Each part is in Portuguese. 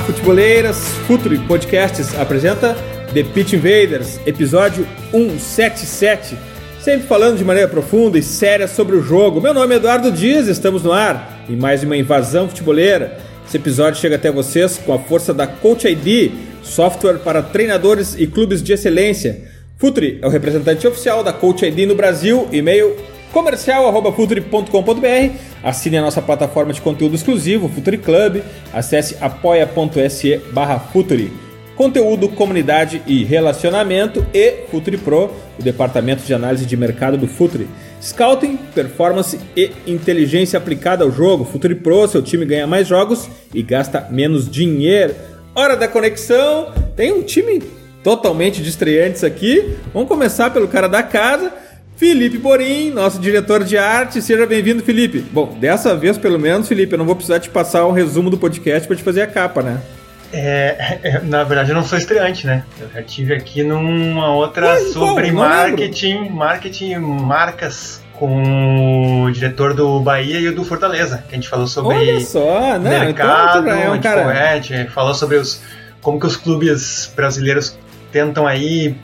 Olá, futeboleiras! Futuri Podcasts apresenta The Pitch Invaders, episódio 177. Sempre falando de maneira profunda e séria sobre o jogo. Meu nome é Eduardo Dias, estamos no ar em mais uma invasão futeboleira. Esse episódio chega até vocês com a força da Coach ID, software para treinadores e clubes de excelência. Futuri é o representante oficial da Coach ID no Brasil, e-mail comercial.futuri.com.br. Assine a nossa plataforma de conteúdo exclusivo, Futuri Club. Acesse apoia.se barra Futuri. Conteúdo, comunidade e relacionamento e Futuri Pro, o departamento de análise de mercado do Futuri. Scouting, performance e inteligência aplicada ao jogo. Futuri Pro, seu time ganha mais jogos e gasta menos dinheiro. Hora da conexão. Tem um time totalmente de estreantes aqui. Vamos começar pelo cara da casa. Felipe Borim, nosso diretor de arte. Seja bem-vindo, Felipe. Bom, dessa vez, pelo menos, Felipe, eu não vou precisar te passar um resumo do podcast para te fazer a capa, né? É, é, na verdade, eu não sou estreante, né? Eu já tive aqui numa outra Ué, sobre? Não marketing, marketing e marcas com o diretor do Bahia e o do Fortaleza, que a gente falou sobre Olha só, não, mercado, então é um cara. é, falou sobre os como que os clubes brasileiros tentam aí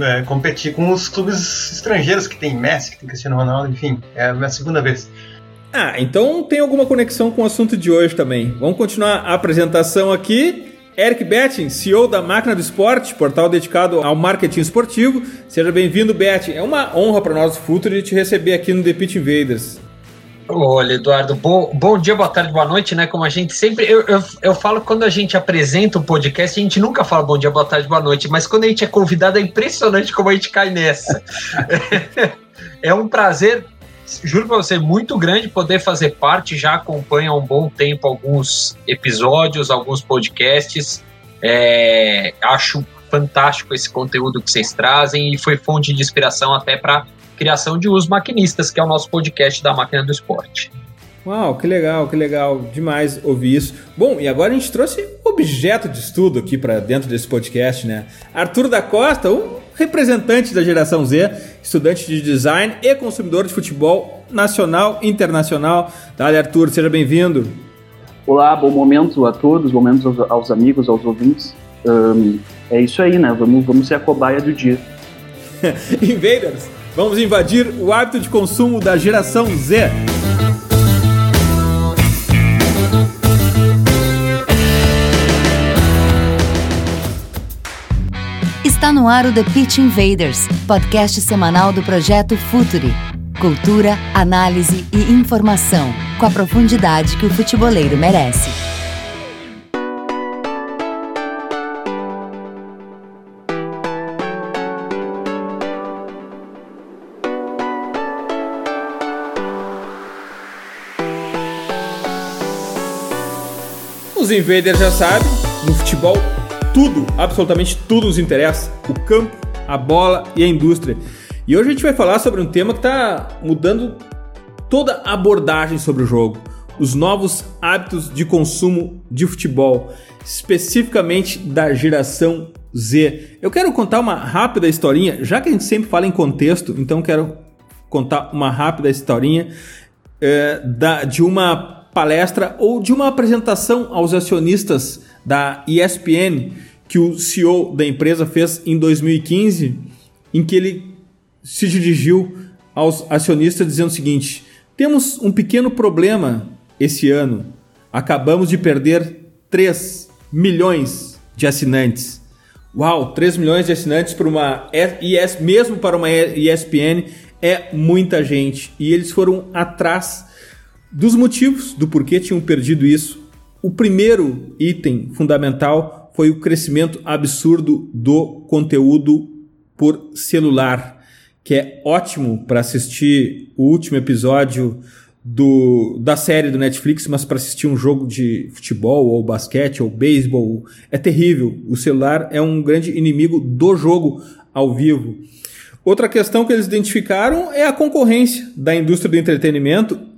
é, competir com os clubes estrangeiros que tem Messi, que tem Cristiano Ronaldo, enfim, é a minha segunda vez. Ah, então tem alguma conexão com o assunto de hoje também. Vamos continuar a apresentação aqui. Eric Betting, CEO da Máquina do Esporte, portal dedicado ao marketing esportivo. Seja bem-vindo, Betting. É uma honra para nós do Futuro te receber aqui no The Pitch Invaders. Olha, Eduardo, bom, bom dia, boa tarde, boa noite, né? Como a gente sempre. Eu, eu, eu falo quando a gente apresenta o podcast, a gente nunca fala bom dia, boa tarde, boa noite, mas quando a gente é convidado é impressionante como a gente cai nessa. é um prazer, juro pra você, muito grande poder fazer parte. Já acompanha há um bom tempo alguns episódios, alguns podcasts. É, acho fantástico esse conteúdo que vocês trazem e foi fonte de inspiração até para criação de Os Maquinistas, que é o nosso podcast da Máquina do Esporte. Uau, que legal, que legal. Demais ouvir isso. Bom, e agora a gente trouxe objeto de estudo aqui para dentro desse podcast, né? Arthur da Costa, um representante da geração Z, estudante de design e consumidor de futebol nacional e internacional. Dale, Arthur, seja bem-vindo. Olá, bom momento a todos, bom momento aos, aos amigos, aos ouvintes. Ahn, é isso aí, né? Vamos, vamos ser a cobaia do dia. Invaders, vamos invadir o hábito de consumo da geração Z. Está no ar o The Pitch Invaders, podcast semanal do projeto Futuri. Cultura, análise e informação, com a profundidade que o futeboleiro merece. Os invaders já sabem, no futebol tudo, absolutamente tudo nos interessa: o campo, a bola e a indústria. E hoje a gente vai falar sobre um tema que está mudando toda a abordagem sobre o jogo: os novos hábitos de consumo de futebol, especificamente da geração Z. Eu quero contar uma rápida historinha, já que a gente sempre fala em contexto, então quero contar uma rápida historinha eh, da, de uma palestra ou de uma apresentação aos acionistas da ESPN que o CEO da empresa fez em 2015, em que ele se dirigiu aos acionistas dizendo o seguinte: temos um pequeno problema esse ano. Acabamos de perder 3 milhões de assinantes. Uau, 3 milhões de assinantes para uma ES, mesmo para uma ESPN é muita gente. E eles foram atrás dos motivos do porquê tinham perdido isso. O primeiro item fundamental foi o crescimento absurdo do conteúdo por celular, que é ótimo para assistir o último episódio do, da série do Netflix, mas para assistir um jogo de futebol ou basquete ou beisebol é terrível. O celular é um grande inimigo do jogo ao vivo. Outra questão que eles identificaram é a concorrência da indústria do entretenimento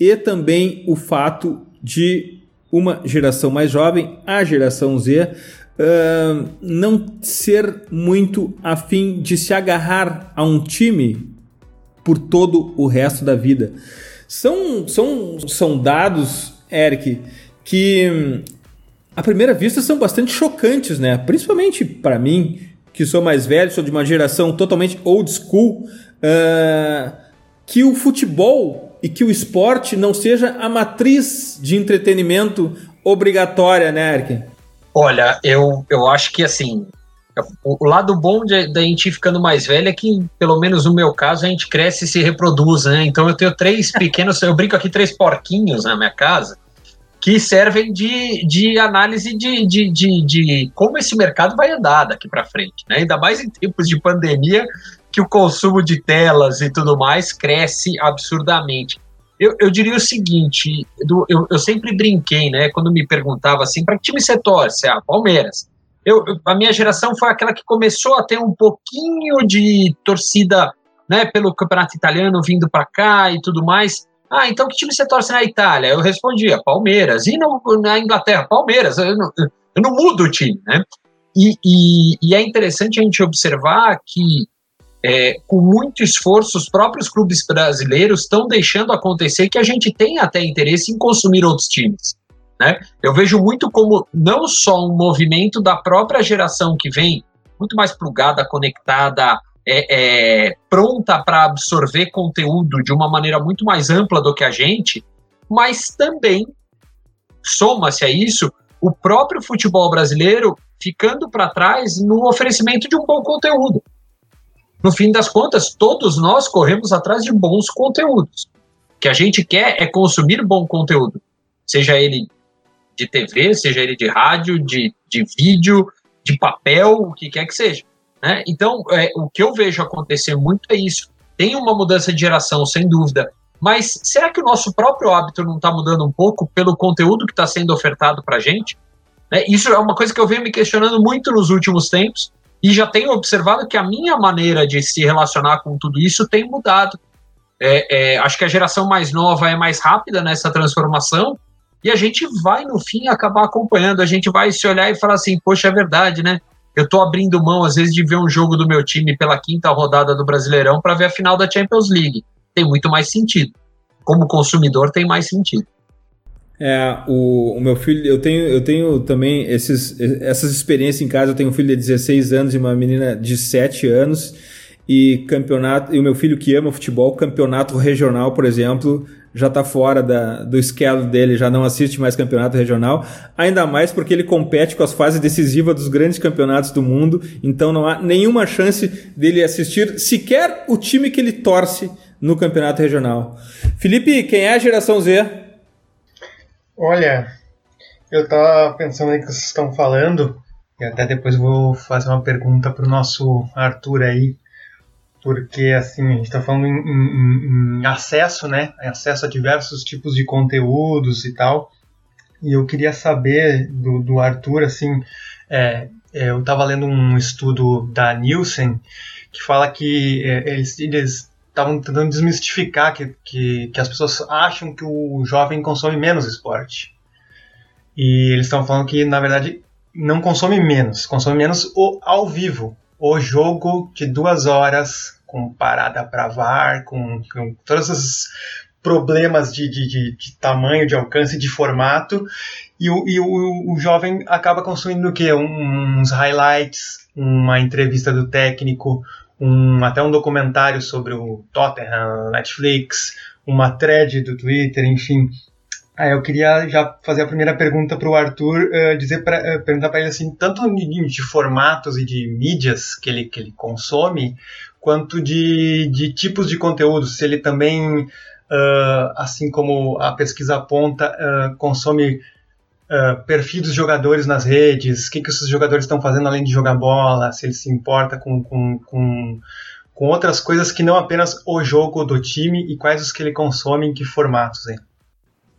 e também o fato de uma geração mais jovem, a geração Z, uh, não ser muito afim de se agarrar a um time por todo o resto da vida. São, são, são dados, Eric, que à primeira vista são bastante chocantes, né? Principalmente para mim, que sou mais velho, sou de uma geração totalmente old school, uh, que o futebol e que o esporte não seja a matriz de entretenimento obrigatória, né, Eric? Olha, eu, eu acho que assim, o lado bom da gente ir ficando mais velho é que, pelo menos no meu caso, a gente cresce e se reproduz, né? Então eu tenho três pequenos, eu brinco aqui, três porquinhos na minha casa, que servem de, de análise de, de, de, de como esse mercado vai andar daqui para frente, né? Ainda mais em tempos de pandemia, que o consumo de telas e tudo mais cresce absurdamente. Eu, eu diria o seguinte, eu, eu sempre brinquei, né? Quando me perguntava assim, para que time você torce? Ah, Palmeiras. Eu, a minha geração foi aquela que começou a ter um pouquinho de torcida né, pelo campeonato italiano vindo para cá e tudo mais. Ah, então que time você torce na Itália? Eu respondia, Palmeiras. E no, na Inglaterra, Palmeiras. Eu não, eu não mudo o time, né? E, e, e, é interessante a gente observar que, é, com muito esforço, os próprios clubes brasileiros estão deixando acontecer que a gente tem até interesse em consumir outros times. Né? Eu vejo muito como não só um movimento da própria geração que vem muito mais plugada, conectada, é, é, pronta para absorver conteúdo de uma maneira muito mais ampla do que a gente, mas também soma-se a isso o próprio futebol brasileiro ficando para trás no oferecimento de um bom conteúdo. No fim das contas, todos nós corremos atrás de bons conteúdos. O que a gente quer é consumir bom conteúdo, seja ele de TV, seja ele de rádio, de, de vídeo, de papel, o que quer que seja. Né? Então, é, o que eu vejo acontecer muito é isso. Tem uma mudança de geração, sem dúvida, mas será que o nosso próprio hábito não está mudando um pouco pelo conteúdo que está sendo ofertado para a gente? Né? Isso é uma coisa que eu venho me questionando muito nos últimos tempos e já tenho observado que a minha maneira de se relacionar com tudo isso tem mudado. É, é, acho que a geração mais nova é mais rápida nessa transformação e a gente vai, no fim, acabar acompanhando. A gente vai se olhar e falar assim: poxa, é verdade, né? Eu tô abrindo mão, às vezes, de ver um jogo do meu time pela quinta rodada do Brasileirão para ver a final da Champions League. Tem muito mais sentido. Como consumidor, tem mais sentido. É, o, o, meu filho, eu tenho, eu tenho também esses, essas experiências em casa. Eu tenho um filho de 16 anos e uma menina de 7 anos. E campeonato, e o meu filho que ama futebol, campeonato regional, por exemplo, já está fora da, do esquelo dele, já não assiste mais campeonato regional, ainda mais porque ele compete com as fases decisivas dos grandes campeonatos do mundo, então não há nenhuma chance dele assistir sequer o time que ele torce no campeonato regional. Felipe, quem é a geração Z? Olha, eu estava pensando aí que vocês estão falando, e até depois vou fazer uma pergunta para o nosso Arthur aí porque assim a gente está falando em, em, em, acesso, né? Acesso a diversos tipos de conteúdos e tal. E eu queria saber do, do Arthur, assim, é, é, eu estava lendo um estudo da Nielsen que fala que é, eles estavam tentando desmistificar que, que, que as pessoas acham que o jovem consome menos esporte. E eles estão falando que, na verdade, não consome menos, consome menos o ao vivo o jogo de duas horas com parada para VAR, com, com todos os problemas de, de, de, de, tamanho, de alcance, de formato, e o, e o, o jovem acaba consumindo o quê? uns highlights, uma entrevista do técnico, um, até um documentário sobre o Tottenham, Netflix, uma thread do Twitter, enfim. Ah, eu queria já fazer a primeira pergunta para o Arthur, uh, dizer pra, uh, perguntar para ele assim, tanto de, de, formatos e de mídias que ele, que ele consome, quanto de, de tipos de conteúdo, se ele também, uh, assim como a pesquisa aponta, consome perfis dos jogadores nas redes, o que, que esses jogadores estão fazendo além de jogar bola, se ele se importa com, com, com com outras coisas que não apenas o jogo do time e quais os que ele consome em que formatos, hein?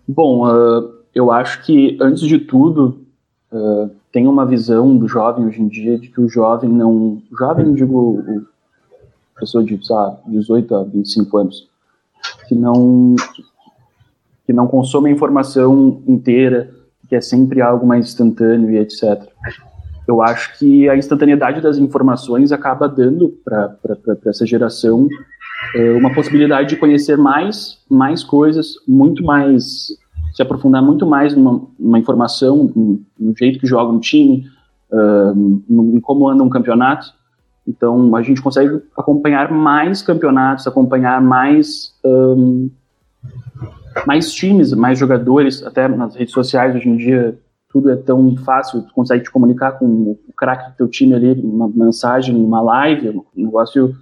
Bom, uh, eu acho que antes de tudo uh, tem uma visão do jovem hoje em dia de que o jovem não, jovem digo pessoa de sabe, 18 a 25 anos, que não que não consome a informação inteira, que é sempre algo mais instantâneo e etc. Eu acho que a instantaneidade das informações acaba dando para essa geração é, uma possibilidade de conhecer mais, mais coisas, muito mais, se aprofundar muito mais numa, numa informação, no, jeito que joga um time, em como anda um campeonato. Então, a gente consegue acompanhar mais campeonatos, acompanhar mais um, mais times, mais jogadores, até nas redes sociais hoje em dia tudo é tão fácil, tu consegue te comunicar com o craque do teu time ali, uma mensagem, uma live, um negócio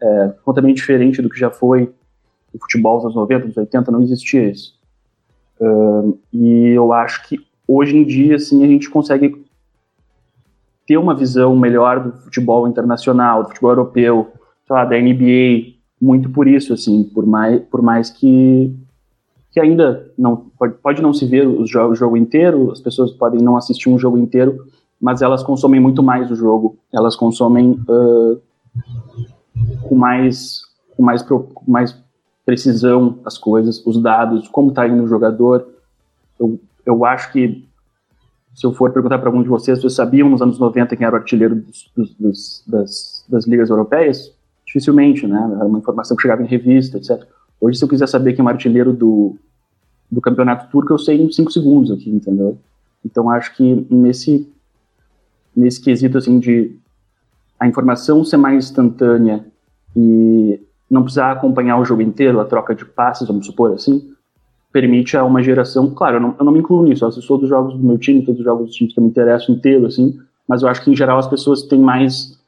é, completamente diferente do que já foi o futebol dos anos 90, dos 80, não existia isso. E eu acho que hoje em dia, assim, a gente consegue ter uma visão melhor do futebol internacional, do futebol europeu, sei lá, da NBA, muito por isso, assim, por mais, por mais que que ainda não pode, pode não se ver o jogo, o jogo inteiro, as pessoas podem não assistir um jogo inteiro, mas elas consomem muito mais o jogo, elas consomem uh, com mais com mais com mais precisão as coisas, os dados, como está indo o jogador. Eu, eu acho que se eu for perguntar para algum de vocês, vocês sabiam nos anos 90 quem era o artilheiro dos, dos, dos, das, das ligas europeias? Dificilmente, né? Era uma informação que chegava em revista, etc. Hoje, se eu quiser saber quem é o artilheiro do, do campeonato turco, eu sei em 5 segundos aqui, entendeu? Então, acho que nesse, nesse quesito, assim, de a informação ser mais instantânea e não precisar acompanhar o jogo inteiro, a troca de passes, vamos supor assim, permite a uma geração. Claro, eu não, eu não me incluo nisso, eu assisto todos os jogos do meu time, todos os jogos dos times que eu me interesso inteiro, assim, mas eu acho que em geral as pessoas têm mais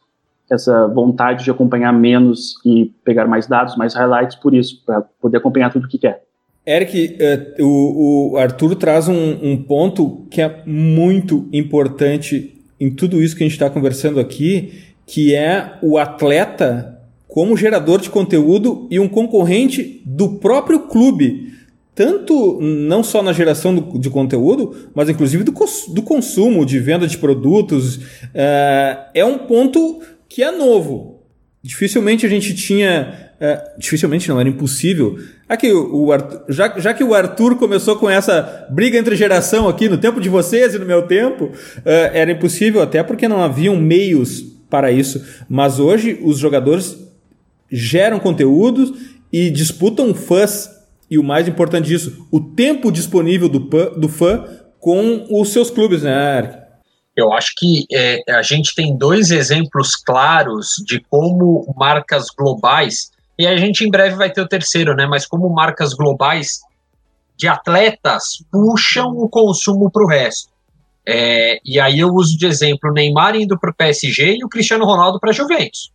essa vontade de acompanhar menos e pegar mais dados, mais highlights por isso, para poder acompanhar tudo que quer. Eric, uh, o, o, Arthur traz um, um, ponto que é muito importante em tudo isso que a gente está conversando aqui, que é o atleta como gerador de conteúdo e um concorrente do próprio clube. Tanto não só na geração do, de conteúdo, mas inclusive do, do consumo, de venda de produtos. Uh, é um ponto que é novo. Dificilmente a gente tinha. Uh, dificilmente não, era impossível. Aqui, o, Arthur, já, já que o Arthur começou com essa briga entre geração aqui, no tempo de vocês e no meu tempo, uh, era impossível, até porque não haviam meios para isso. Mas hoje os jogadores geram conteúdos e disputam fãs. E o mais importante disso, o tempo disponível do, do fã com os seus clubes, né, Eric? Eu acho que é, a gente tem dois exemplos claros de como marcas globais, e a gente em breve vai ter o terceiro, né? Mas como marcas globais de atletas puxam o consumo para o resto. É, e aí eu uso de exemplo o Neymar indo para o PSG e o Cristiano Ronaldo para a Juventus.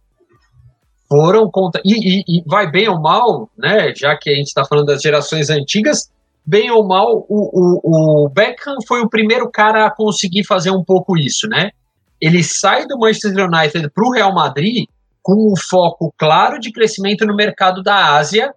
Foram contra. E, e, e, vai bem ou mal, né? Já que a gente está falando das gerações antigas, bem ou mal, o, o, o Beckham foi o primeiro cara a conseguir fazer um pouco isso, né? Ele sai do Manchester United para o Real Madrid com um foco claro de crescimento no mercado da Ásia,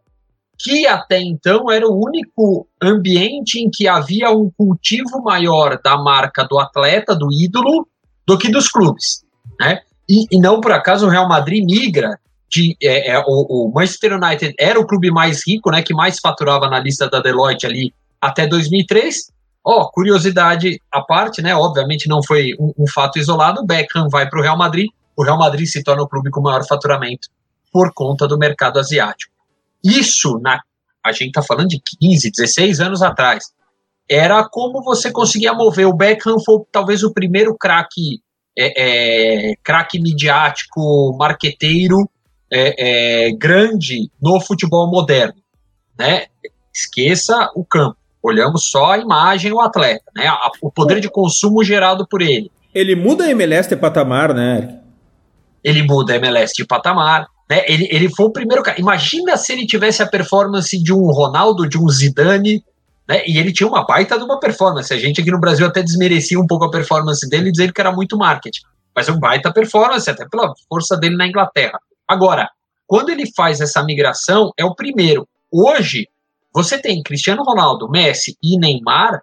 que até então era o único ambiente em que havia um cultivo maior da marca do atleta, do ídolo, do que dos clubes. Né? E, e não por acaso o Real Madrid migra de, é, é, o, o, Manchester United era o clube mais rico, né, que mais faturava na lista da Deloitte ali até 2003. Ó, oh, curiosidade à parte, né, obviamente não foi um, um fato isolado, o Beckham vai para o Real Madrid, o Real Madrid se torna o clube com maior faturamento por conta do mercado asiático. Isso, na, a gente está falando de 15, 16 anos atrás, era como você conseguia mover. O Beckham foi talvez o primeiro craque é, é, craque midiático, marqueteiro é, é, grande no futebol moderno, né? Esqueça o campo, olhamos só a imagem, o atleta, né? o poder de consumo gerado por ele. Ele muda a MLS de patamar, né? Ele muda a MLS de patamar. Né? Ele, ele foi o primeiro cara. Imagina se ele tivesse a performance de um Ronaldo, de um Zidane, né? E ele tinha uma baita de uma performance. A gente aqui no Brasil até desmerecia um pouco a performance dele, dizendo que era muito marketing. Mas é um baita performance, até pela força dele na Inglaterra. Agora, quando ele faz essa migração, é o primeiro. Hoje, você tem Cristiano Ronaldo, Messi e Neymar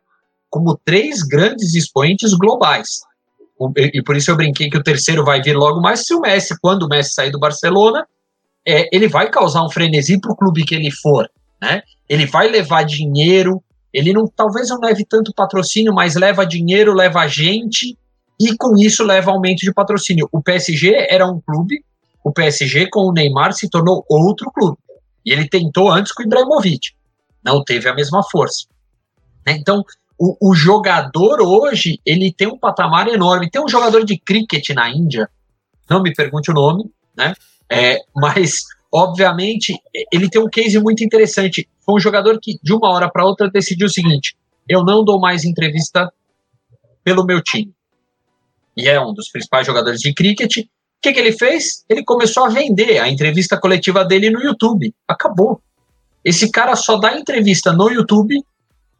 como três grandes expoentes globais. E por isso eu brinquei que o terceiro vai vir logo mais. Se o Messi, quando o Messi sair do Barcelona, é, ele vai causar um frenesi para o clube que ele for. Né? Ele vai levar dinheiro, ele não, talvez não leve tanto patrocínio, mas leva dinheiro, leva gente, e com isso leva aumento de patrocínio. O PSG era um clube, o PSG com o Neymar se tornou outro clube. E ele tentou antes com o Ibrahimovic. Não teve a mesma força. Né? Então, o, o, jogador hoje, ele tem um patamar enorme. Tem um jogador de cricket na Índia, não me pergunte o nome, né? É, mas, obviamente, ele tem um case muito interessante. Foi um jogador que, de uma hora para outra, decidiu o seguinte: eu não dou mais entrevista pelo meu time. E é um dos principais jogadores de cricket. O que, que ele fez? Ele começou a vender a entrevista coletiva dele no YouTube. Acabou. Esse cara só dá entrevista no YouTube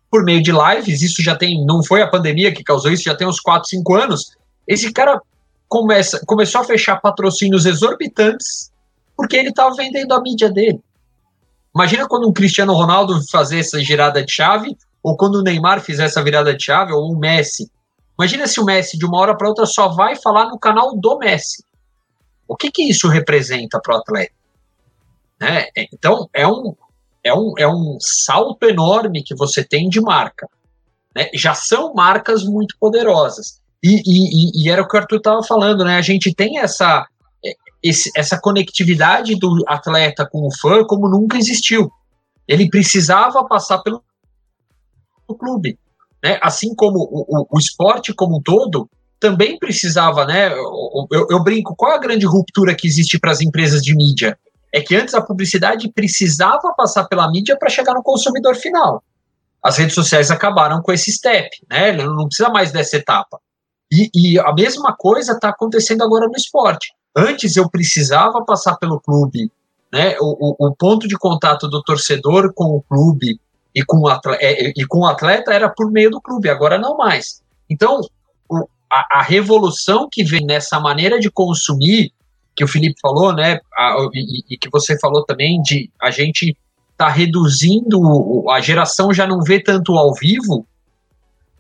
por meio de lives. Isso já tem, não foi a pandemia que causou isso, já tem uns 4, 5 anos. Esse cara começa, começou a fechar patrocínios exorbitantes porque ele estava vendendo a mídia dele. Imagina quando um Cristiano Ronaldo fazer essa girada de chave, ou quando o Neymar fizer essa virada de chave, ou o Messi. Imagina se o Messi, de uma hora para outra, só vai falar no canal do Messi. O que, que isso representa para o atleta? Né? Então, é um, é, um, é um salto enorme que você tem de marca. Né? Já são marcas muito poderosas. E, e, e era o que o Arthur estava falando, né? A gente tem essa, esse, essa conectividade do atleta com o fã como nunca existiu. Ele precisava passar pelo clube. Né? Assim como o, o, o, esporte como um todo também precisava, né? Eu, eu, brinco, qual a grande ruptura que existe para as empresas de mídia? É que antes a publicidade precisava passar pela mídia para chegar no consumidor final. As redes sociais acabaram com esse step, né? Não precisa mais dessa etapa. E, e a mesma coisa está acontecendo agora no esporte. Antes eu precisava passar pelo clube, né? O, o, o, ponto de contato do torcedor com o clube e com o, atleta, é, e com o atleta era por meio do clube, agora não mais. Então, a, a, revolução que vem nessa maneira de consumir, que o Felipe falou, né? A, e, e, que você falou também, de a gente tá reduzindo, a geração já não vê tanto ao vivo,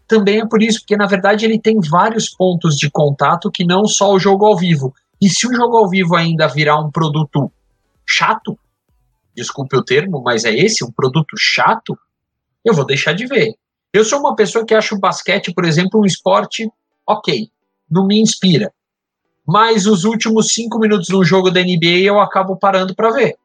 também é por isso, porque na verdade ele tem vários pontos de contato que não só o jogo ao vivo. E se o jogo ao vivo ainda virar um produto chato, desculpe o termo, mas é esse, um produto chato, eu vou deixar de ver. Eu sou uma pessoa que acha o basquete, por exemplo, um esporte ok, não me inspira. Mas os últimos cinco minutos de um jogo da NBA eu acabo parando para ver.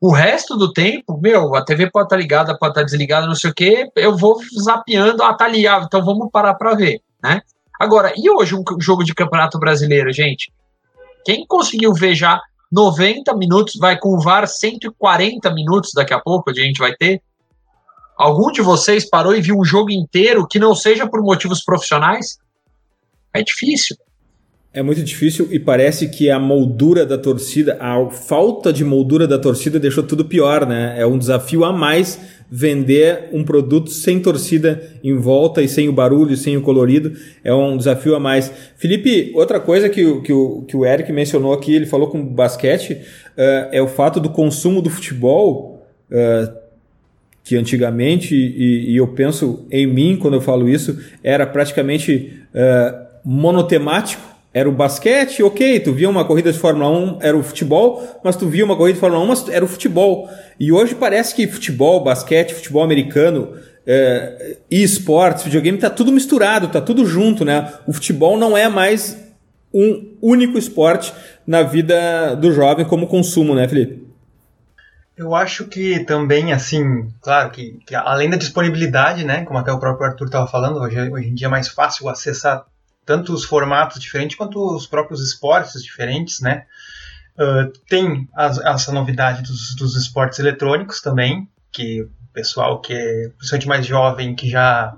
O resto do tempo, meu, a TV pode estar tá ligada, pode estar tá desligada, não sei o quê, eu vou zapeando, ah, tá ali, ah, então vamos parar para ver, né? Agora, e hoje um jogo de campeonato brasileiro, gente? Quem conseguiu ver já 90 minutos, vai com o VAR 140 minutos daqui a pouco, a gente vai ter? Algum de vocês parou e viu um jogo inteiro que não seja por motivos profissionais? É difícil. É muito difícil e parece que a moldura da torcida, a falta de moldura da torcida deixou tudo pior, né? É um desafio a mais vender um produto sem torcida em volta e sem o barulho, sem o colorido. É um desafio a mais. Felipe, outra coisa que, o, que, o, que o Eric mencionou aqui, ele falou com basquete, uh, é o fato do consumo do futebol. Uh, que antigamente, e, e, eu penso em mim quando eu falo isso, era praticamente uh, monotemático era o basquete, ok, tu via uma corrida de Fórmula 1, era o futebol, mas tu via uma corrida de Fórmula 1, mas era o futebol. E hoje parece que futebol, basquete, futebol americano é, e esportes, videogame, tá tudo misturado, tá tudo junto, né? O futebol não é mais um único esporte na vida do jovem como consumo, né, Felipe? Eu acho que também, assim, claro que, que além da disponibilidade, né, como até o próprio Arthur estava falando, hoje, hoje em dia é mais fácil acessar tanto os formatos diferentes quanto os próprios esportes diferentes, né? Uh, tem as, essa novidade dos, dos, esportes eletrônicos também, que o pessoal que é principalmente mais jovem, que já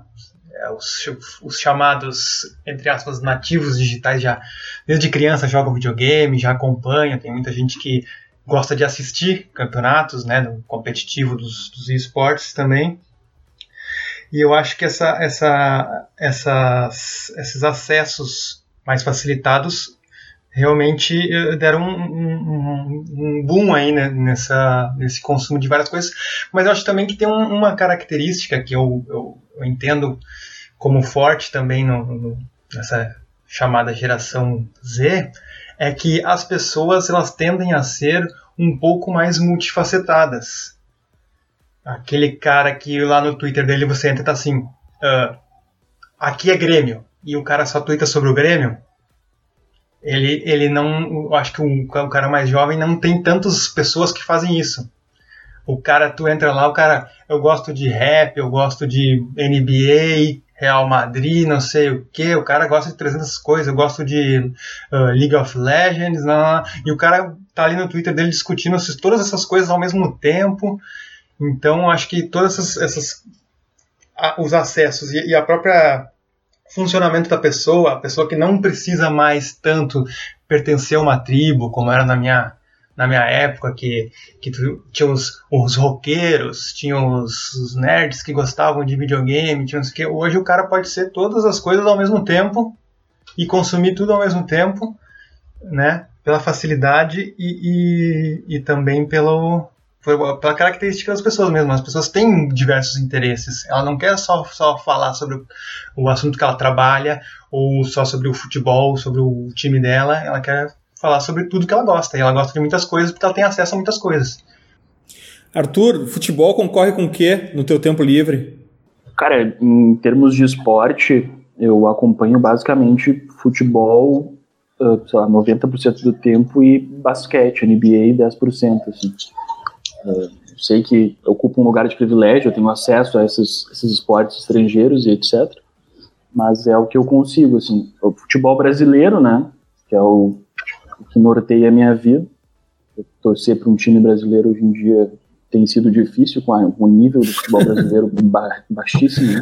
é, os, os, chamados, entre aspas, nativos digitais, já desde criança joga videogame, já acompanha, tem muita gente que gosta de assistir campeonatos, né, no competitivo dos, dos esportes também. E eu acho que essa, essa, essas, esses acessos mais facilitados realmente eh, deram um, um, um boom aí né, nessa, nesse consumo de várias coisas. Mas eu acho também que tem um, uma característica que eu, eu, eu, entendo como forte também no, no, nessa chamada geração Z, é que as pessoas elas tendem a ser um pouco mais multifacetadas. Aquele cara que lá no Twitter dele você entra e tá assim, uh, aqui é Grêmio, e o cara só twitta sobre o Grêmio, ele, ele não. Eu acho que o, o cara mais jovem não tem tantas pessoas que fazem isso. O cara, tu entra lá, o cara, eu gosto de rap, eu gosto de NBA, Real Madrid, não sei o que, o cara gosta de 300 coisas, eu gosto de uh, League of Legends, não, não, e o cara tá ali no Twitter dele discutindo todas essas coisas ao mesmo tempo. Então, acho que todas essas, essas os acessos e, e a própria funcionamento da pessoa, a pessoa que não precisa mais tanto pertencer a uma tribo, como era na minha, na minha época, que, que tinha os, os roqueiros, tinha os, os, nerds que gostavam de videogame, tinha que. Hoje o cara pode ser todas as coisas ao mesmo tempo e consumir tudo ao mesmo tempo, né? Pela facilidade e, e, e também pelo, pela característica das pessoas mesmo. As pessoas têm diversos interesses. Ela não quer só, só falar sobre o assunto que ela trabalha, ou só sobre o futebol, sobre o time dela. Ela quer falar sobre tudo que ela gosta. E ela gosta de muitas coisas porque ela tem acesso a muitas coisas. Arthur, futebol concorre com o que no teu tempo livre? Cara, em termos de esporte, eu acompanho basicamente futebol, uh, sei lá, 90% do tempo e basquete, NBA 10%, assim. Uh, sei que ocupo um lugar de privilégio, eu tenho acesso a esses, esses esportes estrangeiros e etc. Mas é o que eu consigo, assim. O futebol brasileiro, né? Que é o que norteia a minha vida. Torcer para um time brasileiro hoje em dia tem sido difícil com, a, com o nível do futebol brasileiro ba baixíssimo. Né?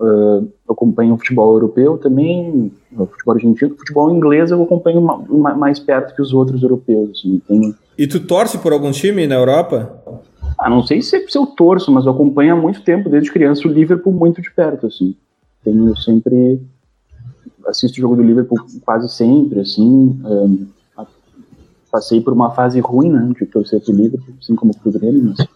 Uh, eu acompanho o futebol europeu também, o futebol argentino. O futebol inglês eu acompanho ma mais perto que os outros europeus. Assim, tenho e tu torce por algum time na Europa? Ah, não sei se, se eu torço, mas eu acompanho há muito tempo, desde criança, o Liverpool muito de perto, assim. Tenho sempre... Assisto o jogo do Liverpool quase sempre, assim. Um, passei por uma fase ruim, né, de torcer pro Liverpool, assim como pro Grêmio, mas,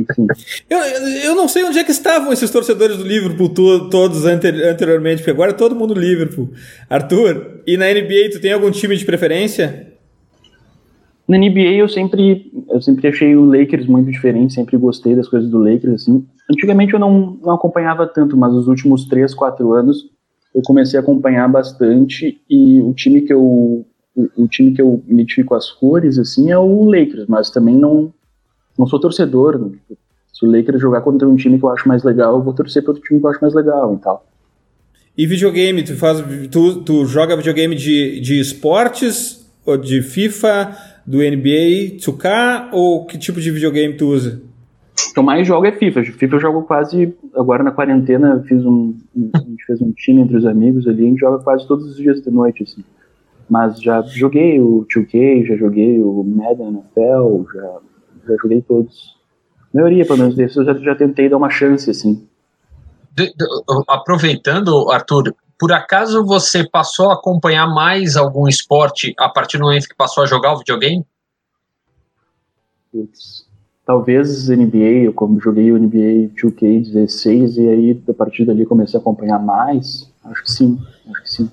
enfim. Eu, eu não sei onde é que estavam esses torcedores do Liverpool to, todos anteriormente, porque agora é todo mundo Liverpool. Arthur, e na NBA tu tem algum time de preferência? Na NBA eu sempre, eu sempre achei o Lakers muito diferente, sempre gostei das coisas do Lakers, assim. Antigamente eu não, não acompanhava tanto, mas nos últimos 3, 4 anos eu comecei a acompanhar bastante e o time que eu o, time que eu identifico as cores assim é o Lakers, mas também não não sou torcedor. Né? Se o Lakers jogar contra um time que eu acho mais legal, eu vou torcer para outro time que eu acho mais legal e tal. E videogame, tu faz tu, tu joga videogame de, de esportes ou de FIFA? do NBA 2K ou que tipo de videogame tu usa? O que eu mais jogo é FIFA. FIFA eu jogo quase. Agora na quarentena fiz um, a gente fez um time entre os amigos ali, a gente joga quase todos os dias de noite, assim. Mas já joguei o 2K, já joguei o Madden NFL, já, já joguei todos. A maioria, pelo menos desses, eu já, já tentei dar uma chance, assim. De, de, aproveitando, Arthur, por acaso você passou a acompanhar mais algum esporte a partir do momento que passou a jogar o videogame? Putz, talvez NBA, eu como joguei o NBA 2K16 e aí a partir dali comecei a acompanhar mais. Acho que sim, acho que sim.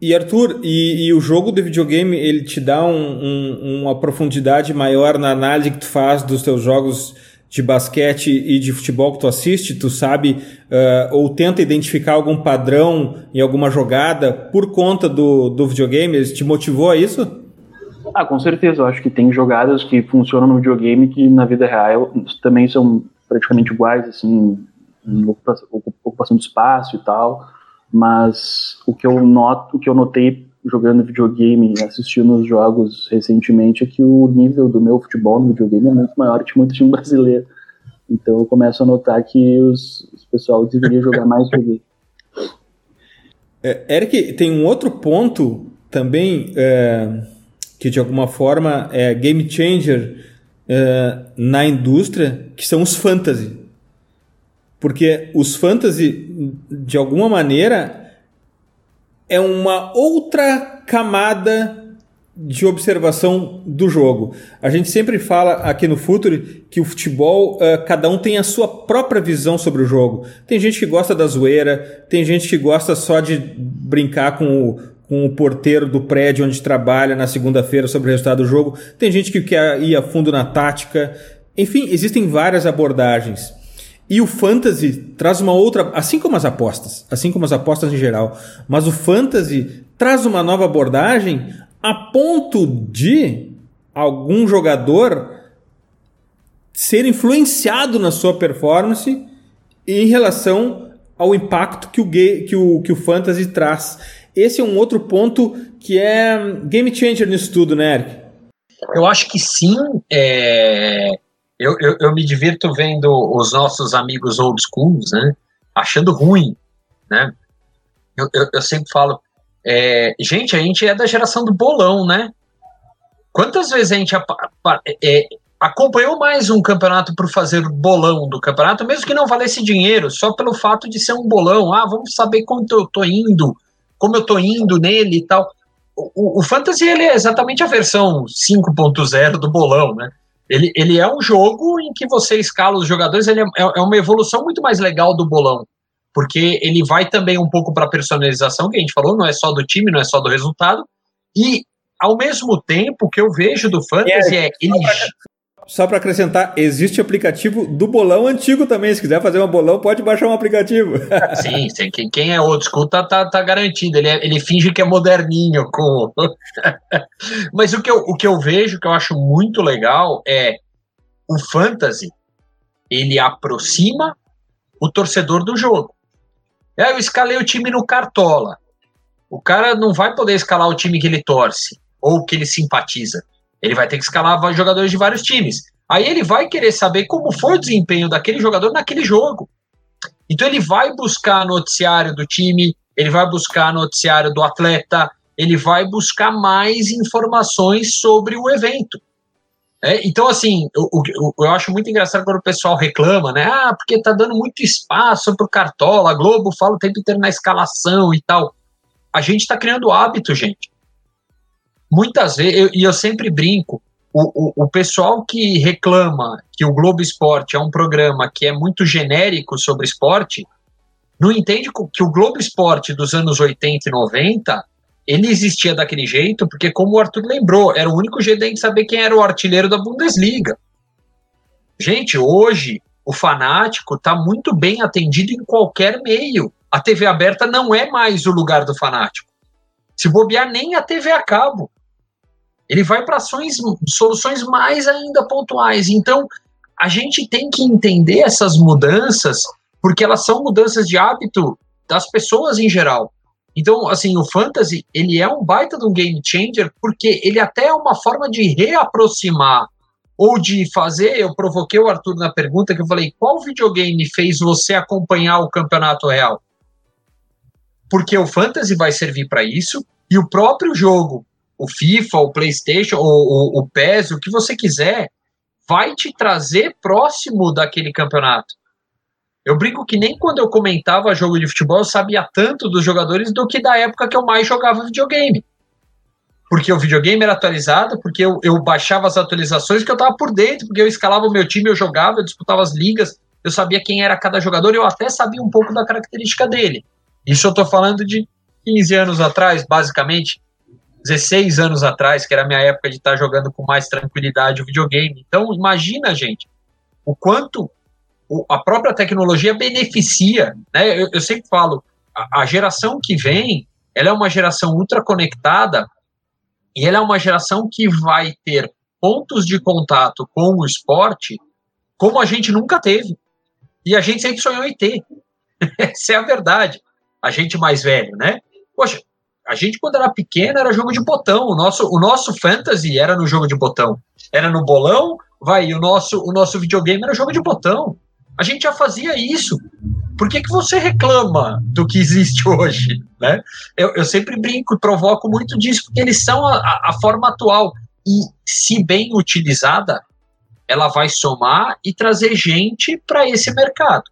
E Arthur, e, e, o jogo de videogame ele te dá um, um, uma profundidade maior na análise que tu faz dos teus jogos de basquete e de futebol que tu assiste, tu sabe uh, ou tenta identificar algum padrão em alguma jogada por conta do, do videogame? Ele te motivou a isso? Ah, com certeza. Eu acho que tem jogadas que funcionam no videogame que na vida real também são praticamente iguais, assim, ocupação de espaço e tal. Mas o que eu noto, o que eu notei jogando videogame assistindo os jogos recentemente é que o nível do meu futebol no videogame é muito maior que muito time brasileiro. Então eu começo a notar que os, os pessoal deveria jogar mais videogame. É, Eric, tem um outro ponto também é, que de alguma forma é game changer é, na indústria, que são os fantasy. Porque os fantasy, de alguma maneira, é uma outra camada de observação do jogo. A gente sempre fala aqui no Futuri que o futebol, uh, cada um tem a sua própria visão sobre o jogo. Tem gente que gosta da zoeira, tem gente que gosta só de brincar com o, com o porteiro do prédio onde trabalha na segunda-feira sobre o resultado do jogo, tem gente que quer ir a fundo na tática. Enfim, existem várias abordagens. E o fantasy traz uma outra, assim como as apostas, assim como as apostas em geral, mas o fantasy traz uma nova abordagem a ponto de algum jogador ser influenciado na sua performance em relação ao impacto que o, que o, que o fantasy traz. Esse é um outro ponto que é game changer nisso tudo, né, Eric? Eu acho que sim. É... Eu, eu, eu, me divirto vendo os nossos amigos old schools, né? Achando ruim, né? Eu, eu, eu sempre falo, é, gente, a gente é da geração do bolão, né? Quantas vezes a gente é, acompanhou mais um campeonato por fazer bolão do campeonato, mesmo que não valesse dinheiro, só pelo fato de ser um bolão? Ah, vamos saber quanto eu tô indo, como eu tô indo nele e tal. O, o Fantasy ele é exatamente a versão 5.0 do bolão, né? Ele, ele é um jogo em que você escala os jogadores, ele é, é uma evolução muito mais legal do bolão porque ele vai também um pouco para a personalização, que a gente falou, não é só do time, não é só do resultado, e ao mesmo tempo que eu vejo do Fantasy é, é ele... Só para acrescentar, existe aplicativo do bolão antigo também. Se quiser fazer um bolão, pode baixar um aplicativo. Sim, sim quem, é old school tá, tá, tá garantido. Ele, é, ele finge que é moderninho. Com... Mas o que, eu, o que eu vejo, que eu acho muito legal, é o fantasy, ele aproxima o torcedor do jogo. É, eu escalei o time no Cartola. O cara não vai poder escalar o time que ele torce ou que ele simpatiza. Ele vai ter que escalar jogadores de vários times. Aí ele vai querer saber como foi o desempenho daquele jogador naquele jogo. Então ele vai buscar noticiário do time, ele vai buscar noticiário do atleta, ele vai buscar mais informações sobre o evento. É, então, assim, eu, eu, eu, acho muito engraçado quando o pessoal reclama, né? Ah, porque tá dando muito espaço pro Cartola, a Globo fala o tempo inteiro na escalação e tal. A gente tá criando hábito, gente. Muitas vezes, e eu sempre brinco, o, o, o pessoal que reclama que o Globo Esporte é um programa que é muito genérico sobre esporte, não entende que o Globo Esporte dos anos 80 e 90 ele existia daquele jeito porque, como o Arthur lembrou, era o único jeito de saber quem era o artilheiro da Bundesliga. Gente, hoje o fanático está muito bem atendido em qualquer meio. A TV aberta não é mais o lugar do fanático. Se bobear, nem a TV a cabo. Ele vai para soluções mais ainda pontuais. Então, a gente tem que entender essas mudanças, porque elas são mudanças de hábito das pessoas em geral. Então, assim, o fantasy, ele é um baita de um game changer, porque ele até é uma forma de reaproximar ou de fazer, eu provoquei o Arthur na pergunta que eu falei, qual videogame fez você acompanhar o campeonato real? Porque o fantasy vai servir para isso e o próprio jogo, o FIFA, o PlayStation, o, o, o PES, o que você quiser, vai te trazer próximo daquele campeonato. Eu brinco que nem quando eu comentava jogo de futebol eu sabia tanto dos jogadores do que da época que eu mais jogava videogame. Porque o videogame era atualizado, porque eu, eu baixava as atualizações que eu tava por dentro, porque eu escalava o meu time, eu jogava, eu disputava as ligas, eu sabia quem era cada jogador, eu até sabia um pouco da característica dele. Isso eu tô falando de 15 anos atrás, basicamente, 16 anos atrás, que era a minha época de estar jogando com mais tranquilidade o videogame. Então, imagina, gente, o quanto a própria tecnologia beneficia, né? Eu, eu sempre falo, a, a, geração que vem, ela é uma geração ultra conectada e ela é uma geração que vai ter pontos de contato com o esporte como a gente nunca teve. E a gente sempre sonhou em ter. Essa é a verdade. A gente mais velho, né? Poxa, a gente quando era pequeno era jogo de botão. O nosso, o nosso fantasy era no jogo de botão. Era no bolão, vai, o nosso, o nosso videogame era jogo de botão. A gente já fazia isso. Por que, que você reclama do que existe hoje? Né? Eu, eu sempre brinco e provoco muito disso, porque eles são a, a forma atual. E, se bem utilizada, ela vai somar e trazer gente para esse mercado.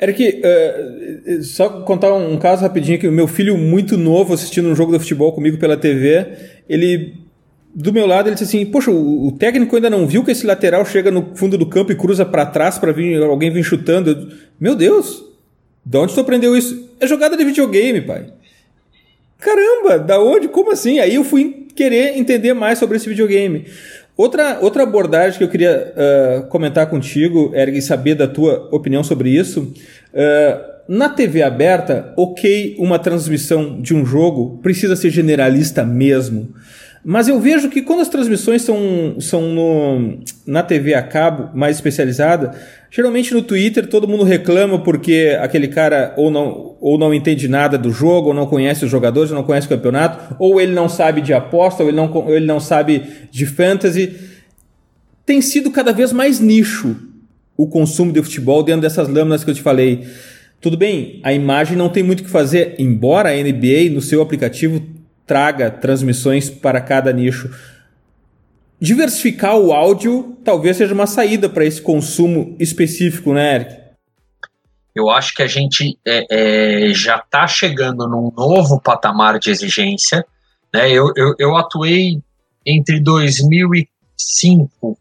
Eric, uh, só contar um caso rapidinho que o meu filho muito novo assistindo um jogo de futebol comigo pela TV, ele do meu lado ele disse assim: "Poxa, o, técnico ainda não viu que esse lateral chega no fundo do campo e cruza para trás para vir alguém vir chutando". Eu, meu Deus. De onde tu aprendeu isso? É jogada de videogame, pai. Caramba, da onde? Como assim? Aí eu fui querer entender mais sobre esse videogame. Outra, outra abordagem que eu queria uh, comentar contigo, Eric, e saber da tua opinião sobre isso. Uh, na TV aberta, ok, uma transmissão de um jogo precisa ser generalista mesmo. Mas eu vejo que quando as transmissões são, são no, na TV a cabo, mais especializada, geralmente no Twitter todo mundo reclama porque aquele cara ou não, ou não entende nada do jogo, ou não conhece os jogadores, ou não conhece o campeonato, ou ele não sabe de aposta, ou ele não, ou ele não sabe de fantasy. Tem sido cada vez mais nicho o consumo de futebol dentro dessas lâminas que eu te falei. Tudo bem, a imagem não tem muito o que fazer, embora a NBA no seu aplicativo traga transmissões para cada nicho. Diversificar o áudio talvez seja uma saída para esse consumo específico, né, Eric? Eu acho que a gente é, é, já está chegando num novo patamar de exigência. Né? Eu, eu, eu atuei entre 2005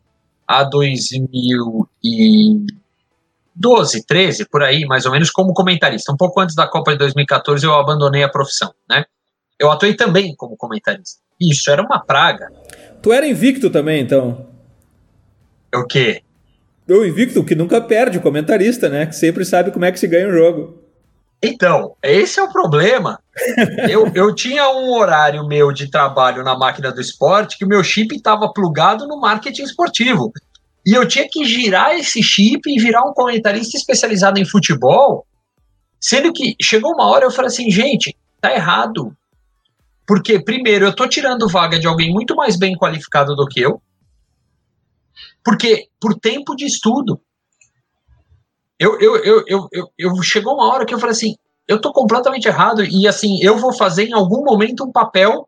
a 2012, 13, por aí, mais ou menos, como comentarista. Um pouco antes da Copa de 2014 eu abandonei a profissão, né? Eu atuei também como comentarista. Isso era uma praga. Tu era invicto também, então? O quê? O invicto, que nunca perde, o comentarista, né? Que sempre sabe como é que se ganha um jogo. Então, esse é o problema. eu, eu tinha um horário meu de trabalho na máquina do esporte que o meu chip estava plugado no marketing esportivo. E eu tinha que girar esse chip e virar um comentarista especializado em futebol. Sendo que chegou uma hora eu falei assim, gente, tá errado. Porque, primeiro, eu estou tirando vaga de alguém muito mais bem qualificado do que eu. Porque, por tempo de estudo. Eu, eu, eu, eu, eu, eu chegou uma hora que eu falei assim: eu estou completamente errado. E, assim, eu vou fazer em algum momento um papel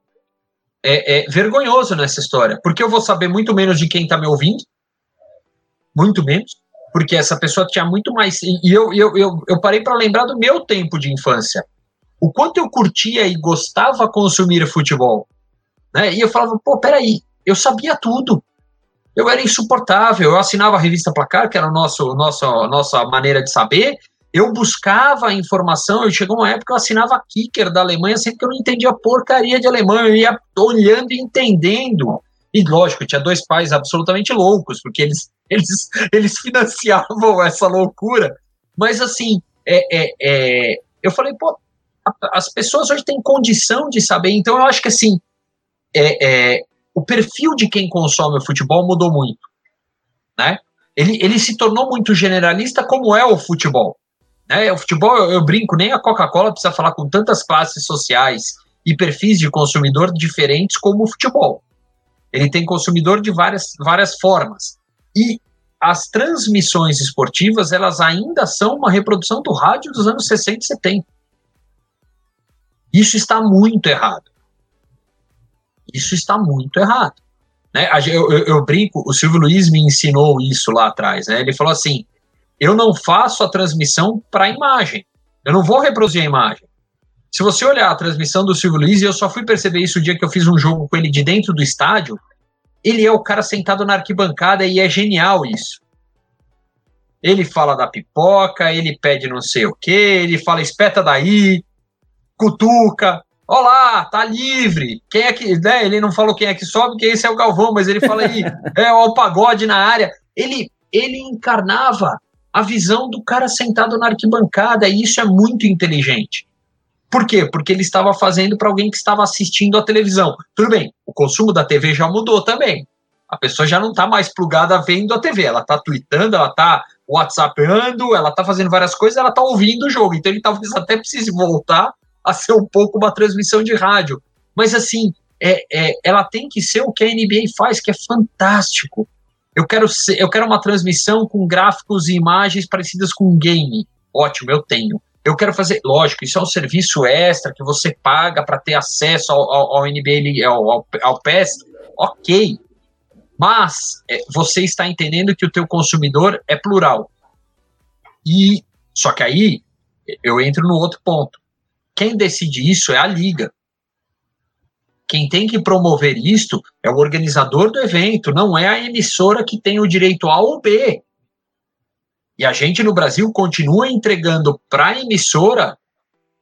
é, é, vergonhoso nessa história. Porque eu vou saber muito menos de quem está me ouvindo. Muito menos. Porque essa pessoa tinha muito mais. E eu, eu, eu, eu parei para lembrar do meu tempo de infância o quanto eu curtia e gostava consumir futebol. Né? E eu falava, pô, peraí, eu sabia tudo. Eu era insuportável, eu assinava a revista Placar, que era a nosso, nosso, nossa maneira de saber, eu buscava informação, eu chegou uma época que eu assinava a Kicker da Alemanha, sempre que eu não entendia porcaria de alemão, eu ia olhando e entendendo. E lógico, tinha dois pais absolutamente loucos, porque eles, eles, eles financiavam essa loucura. Mas assim, é, é, é, eu falei, pô, as pessoas hoje têm condição de saber. Então, eu acho que assim, é, é, o perfil de quem consome o futebol mudou muito. Né? Ele, ele se tornou muito generalista, como é o futebol. Né? O futebol, eu, eu brinco, nem a Coca-Cola precisa falar com tantas classes sociais e perfis de consumidor diferentes como o futebol. Ele tem consumidor de várias, várias formas. E as transmissões esportivas, elas ainda são uma reprodução do rádio dos anos 60 e 70. Isso está muito errado. Isso está muito errado. Né? Eu, eu, eu, brinco, o Silvio Luiz me ensinou isso lá atrás. Né? Ele falou assim: eu não faço a transmissão para a imagem. Eu não vou reproduzir a imagem. Se você olhar a transmissão do Silvio Luiz, e eu só fui perceber isso o dia que eu fiz um jogo com ele de dentro do estádio, ele é o cara sentado na arquibancada e é genial isso. Ele fala da pipoca, ele pede não sei o que, ele fala espeta daí, cutuca, Olá, tá livre. Quem é que. Né, ele não falou quem é que sobe, que esse é o Galvão, mas ele fala aí, é o pagode na área. Ele, ele encarnava a visão do cara sentado na arquibancada, e isso é muito inteligente. Por quê? Porque ele estava fazendo para alguém que estava assistindo a televisão. Tudo bem, o consumo da TV já mudou também. A pessoa já não está mais plugada vendo a TV, ela está tweetando, ela está WhatsAppando, ela está fazendo várias coisas, ela está ouvindo o jogo. Então ele talvez até precise voltar a ser um pouco uma transmissão de rádio. Mas assim, é, é, ela tem que ser o que a NBA faz, que é fantástico. Eu quero, ser, eu quero uma transmissão com gráficos e imagens parecidas com um game. Ótimo, eu tenho. Eu quero fazer, lógico, isso é um serviço extra que você paga para ter acesso ao, ao, ao NBA, ao, ao, ao PES. Ok. Mas é, você está entendendo que o teu consumidor é plural. E Só que aí eu entro no outro ponto. Quem decide isso é a liga. Quem tem que promover isto é o organizador do evento, não é a emissora que tem o direito A ou B. E a gente no Brasil continua entregando para a emissora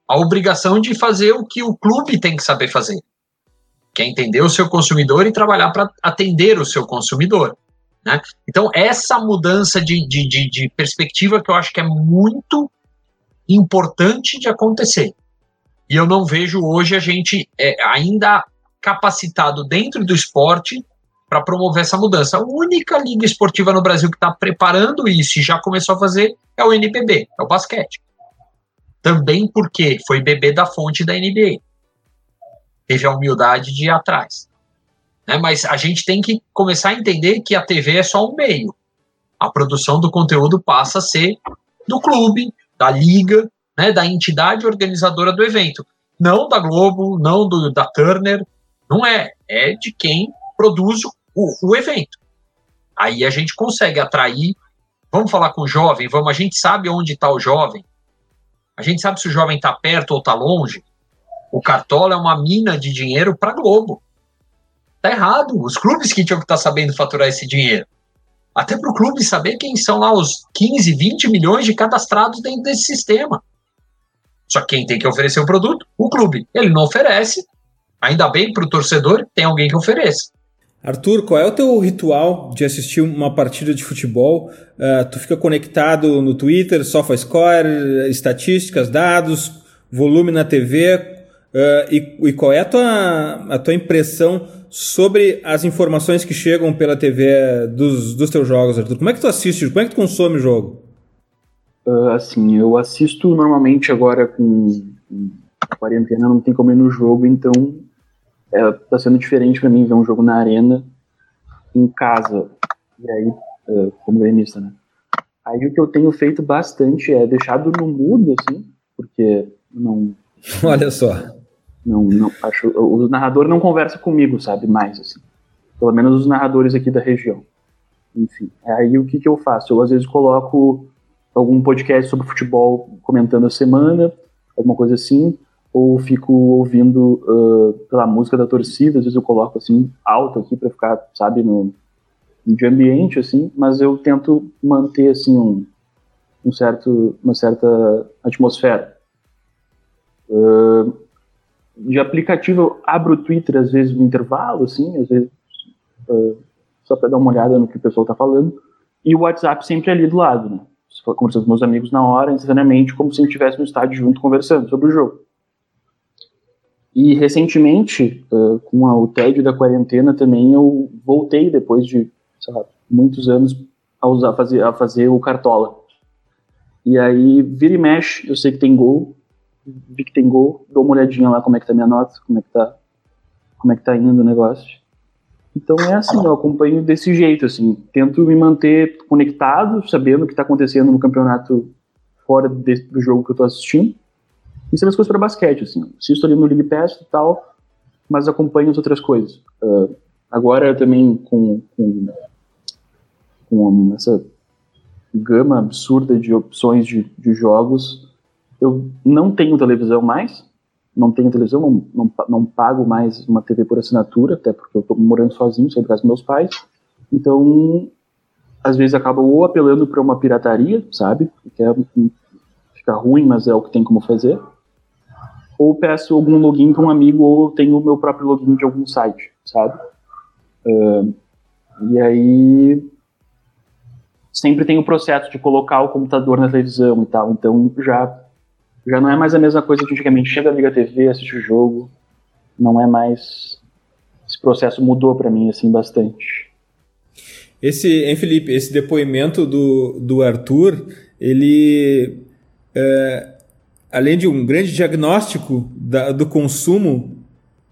a obrigação de fazer o que o clube tem que saber fazer, que é entender o seu consumidor e trabalhar para atender o seu consumidor. Né? Então, essa mudança de, de, de, de perspectiva que eu acho que é muito importante de acontecer. E eu não vejo hoje a gente é, ainda capacitado dentro do esporte para promover essa mudança. A única liga esportiva no Brasil que está preparando isso e já começou a fazer é o NPB, é o basquete. Também porque foi bebê da fonte da NBA. Teve a humildade de ir atrás. Né? Mas a gente tem que começar a entender que a TV é só um meio. A produção do conteúdo passa a ser do clube, da liga, né, da entidade organizadora do evento. Não da Globo, não do, da Turner, não é. É de quem produz o, o evento. Aí a gente consegue atrair. Vamos falar com o jovem, vamos, a gente sabe onde está o jovem. A gente sabe se o jovem está perto ou está longe. O Cartola é uma mina de dinheiro para Globo. Tá errado. Os clubes que tinham que estar tá sabendo faturar esse dinheiro. Até para o clube saber quem são lá os 15, 20 milhões de cadastrados dentro desse sistema. Só que quem tem que oferecer o produto? O clube. Ele não oferece. Ainda bem para o torcedor tem alguém que ofereça. Arthur, qual é o teu ritual de assistir uma partida de futebol? Uh, tu fica conectado no Twitter, SofaScore, estatísticas, dados, volume na TV, uh, eh, e, e, qual é a tua, a tua impressão sobre as informações que chegam pela TV dos, dos teus jogos, Arthur. Como é que tu assiste? Como é que tu consome o jogo? Uh, assim, eu assisto normalmente agora com, com quarentena, não tem como ir no jogo, então é, tá sendo diferente para mim ver um jogo na arena em casa. E aí, uh, como gremista, né? Aí o que eu tenho feito bastante é deixado no mudo, assim, porque não. Olha só. Não, não, acho, o narrador não conversa comigo, sabe, mais, assim. Pelo menos os narradores aqui da região. Enfim, aí o que, que eu faço? Eu às vezes coloco algum podcast sobre futebol comentando a semana, alguma coisa assim, ou fico ouvindo uh, pela música da torcida, às vezes eu coloco assim alto aqui para ficar, sabe, no de ambiente assim, mas eu tento manter assim um, um certo uma certa atmosfera. Uh, de aplicativo, eu abro o Twitter às vezes no intervalo, assim, às vezes uh, só para dar uma olhada no que o pessoal está falando, e o WhatsApp sempre ali do lado, né? Conversando com meus amigos na hora, instantaneamente, como se a gente estivesse no estádio junto conversando sobre o jogo. E recentemente, uh, com a, o tédio da quarentena também, eu voltei depois de lá, muitos anos a usar, fazer, a fazer o cartola. E aí, vira e mexe, eu sei que tem gol, vi que tem gol, dou uma olhadinha lá como é que tá minha nota, como é que tá, como é que tá indo o negócio. Então é assim, eu acompanho desse jeito, assim, tento me manter conectado, sabendo o que está acontecendo no campeonato fora do jogo que eu tô assistindo. Isso é as coisas para basquete, assim, assisto ali no League Pass e tal, mas acompanho as outras coisas. Uh, agora também com, com, com essa gama absurda de opções de, de jogos, eu não tenho televisão mais, não tenho televisão, não, não, não, pago mais uma TV por assinatura, até porque eu estou morando sozinho, da casa dos meus pais. Então, às vezes acaba ou apelando para uma pirataria, sabe? Que é, fica ruim, mas é o que tem como fazer. Ou peço algum login para um amigo, ou tenho o meu próprio login de algum site, sabe? Uh, e aí sempre tem o processo de colocar o computador na televisão e tal, então já já não é mais a mesma coisa que antigamente. Chega a Liga TV, assiste o jogo. Não é mais. Esse processo mudou para mim, assim, bastante. Esse, hein, Felipe, esse depoimento do, do Arthur, ele. É, além de um grande diagnóstico da, do consumo,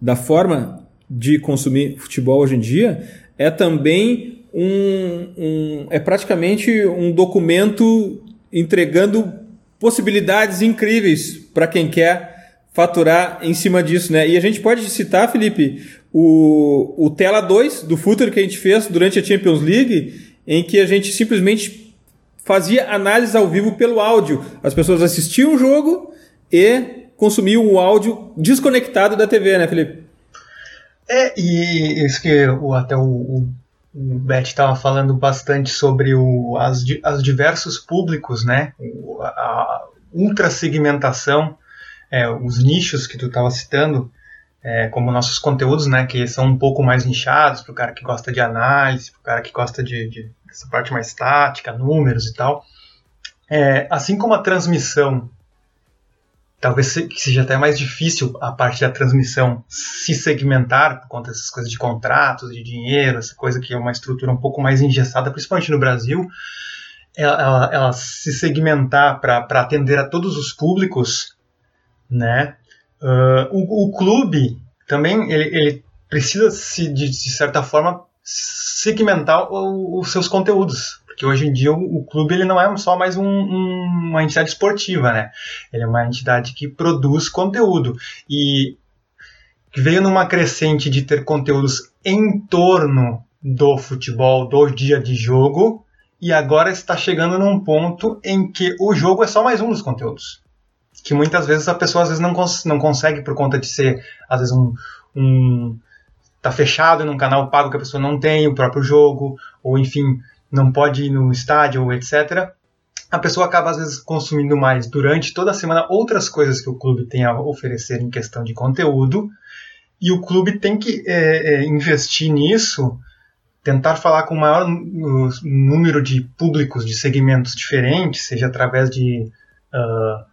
da forma de consumir futebol hoje em dia, é também um, um é praticamente um documento entregando possibilidades incríveis para quem quer faturar em cima disso, né? E a gente pode citar, Felipe, o, o Tela 2 do Future que a gente fez durante a Champions League, em que a gente simplesmente fazia análise ao vivo pelo áudio. As pessoas assistiam o jogo e consumiam o áudio desconectado da TV, né, Felipe? É, e isso que o, até o, o, o Beth estava falando bastante sobre o, as, as diversos públicos, né? A, a ultra segmentação, é, os nichos que tu estava citando, é, como nossos conteúdos, né? Que são um pouco mais nichados para o cara que gosta de análise, para o cara que gosta de, de essa parte mais tática, números e tal. É, assim como a transmissão talvez seja até mais difícil a parte da transmissão se segmentar por conta dessas coisas de contratos, de dinheiro, essa coisa que é uma estrutura um pouco mais engessada, principalmente no Brasil, ela, ela, ela se segmentar para atender a todos os públicos, né? Uh, o, o, clube também ele, ele precisa se de, de certa forma segmentar os seus conteúdos porque hoje em dia o, o clube ele não é só mais um, um, uma entidade esportiva, né? Ele é uma entidade que produz conteúdo e veio numa crescente de ter conteúdos em torno do futebol, do dia de jogo, e agora está chegando num ponto em que o jogo é só mais um dos conteúdos. Que muitas vezes a pessoa às vezes não, cons não consegue por conta de ser, às vezes, um, um. tá fechado num canal pago que a pessoa não tem o próprio jogo, ou enfim, não pode ir no estádio etc., a pessoa acaba às vezes consumindo mais durante toda a semana outras coisas que o clube tem a oferecer em questão de conteúdo, e o clube tem que é, é, investir nisso, tentar falar com o maior número de públicos, de segmentos diferentes, seja através de uh,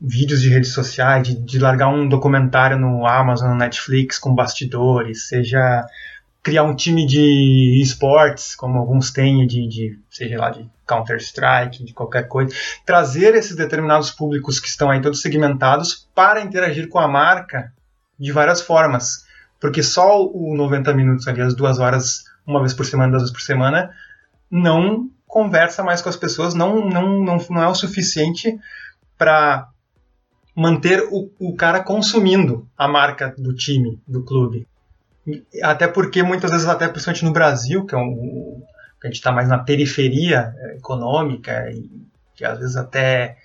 vídeos de redes sociais, de, de largar um documentário no Amazon, no Netflix com bastidores, seja criar um time de esportes, como alguns têm, de, de seja lá de Counter-Strike, de qualquer coisa, trazer esses determinados públicos que estão aí todos segmentados para interagir com a marca de várias formas. Porque só o 90 minutos ali, as duas horas, uma vez por semana, duas vezes por semana, não conversa mais com as pessoas, não, não, não, não é o suficiente para manter o, o cara consumindo a marca do time, do clube. Até porque muitas vezes, até principalmente no Brasil, que é um, que a gente está mais na periferia é, econômica e que às vezes até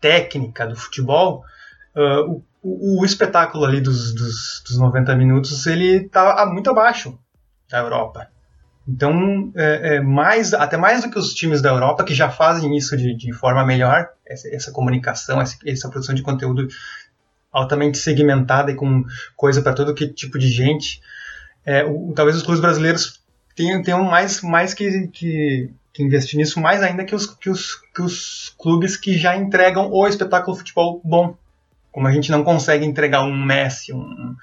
técnica do futebol, uh, o, o, o, espetáculo ali dos, dos, dos 90 minutos ele está muito abaixo da Europa. Então, é, é, mais, até mais do que os times da Europa, que já fazem isso de, de forma melhor, essa, essa comunicação, essa, essa, produção de conteúdo altamente segmentada e com coisa para todo que tipo de gente. É, o, talvez os clubes brasileiros tenham, tenham mais, mais que, que, que, investir nisso, mais ainda que os, que, os, que os clubes que já entregam o espetáculo futebol bom. Como a gente não consegue entregar um Messi, um,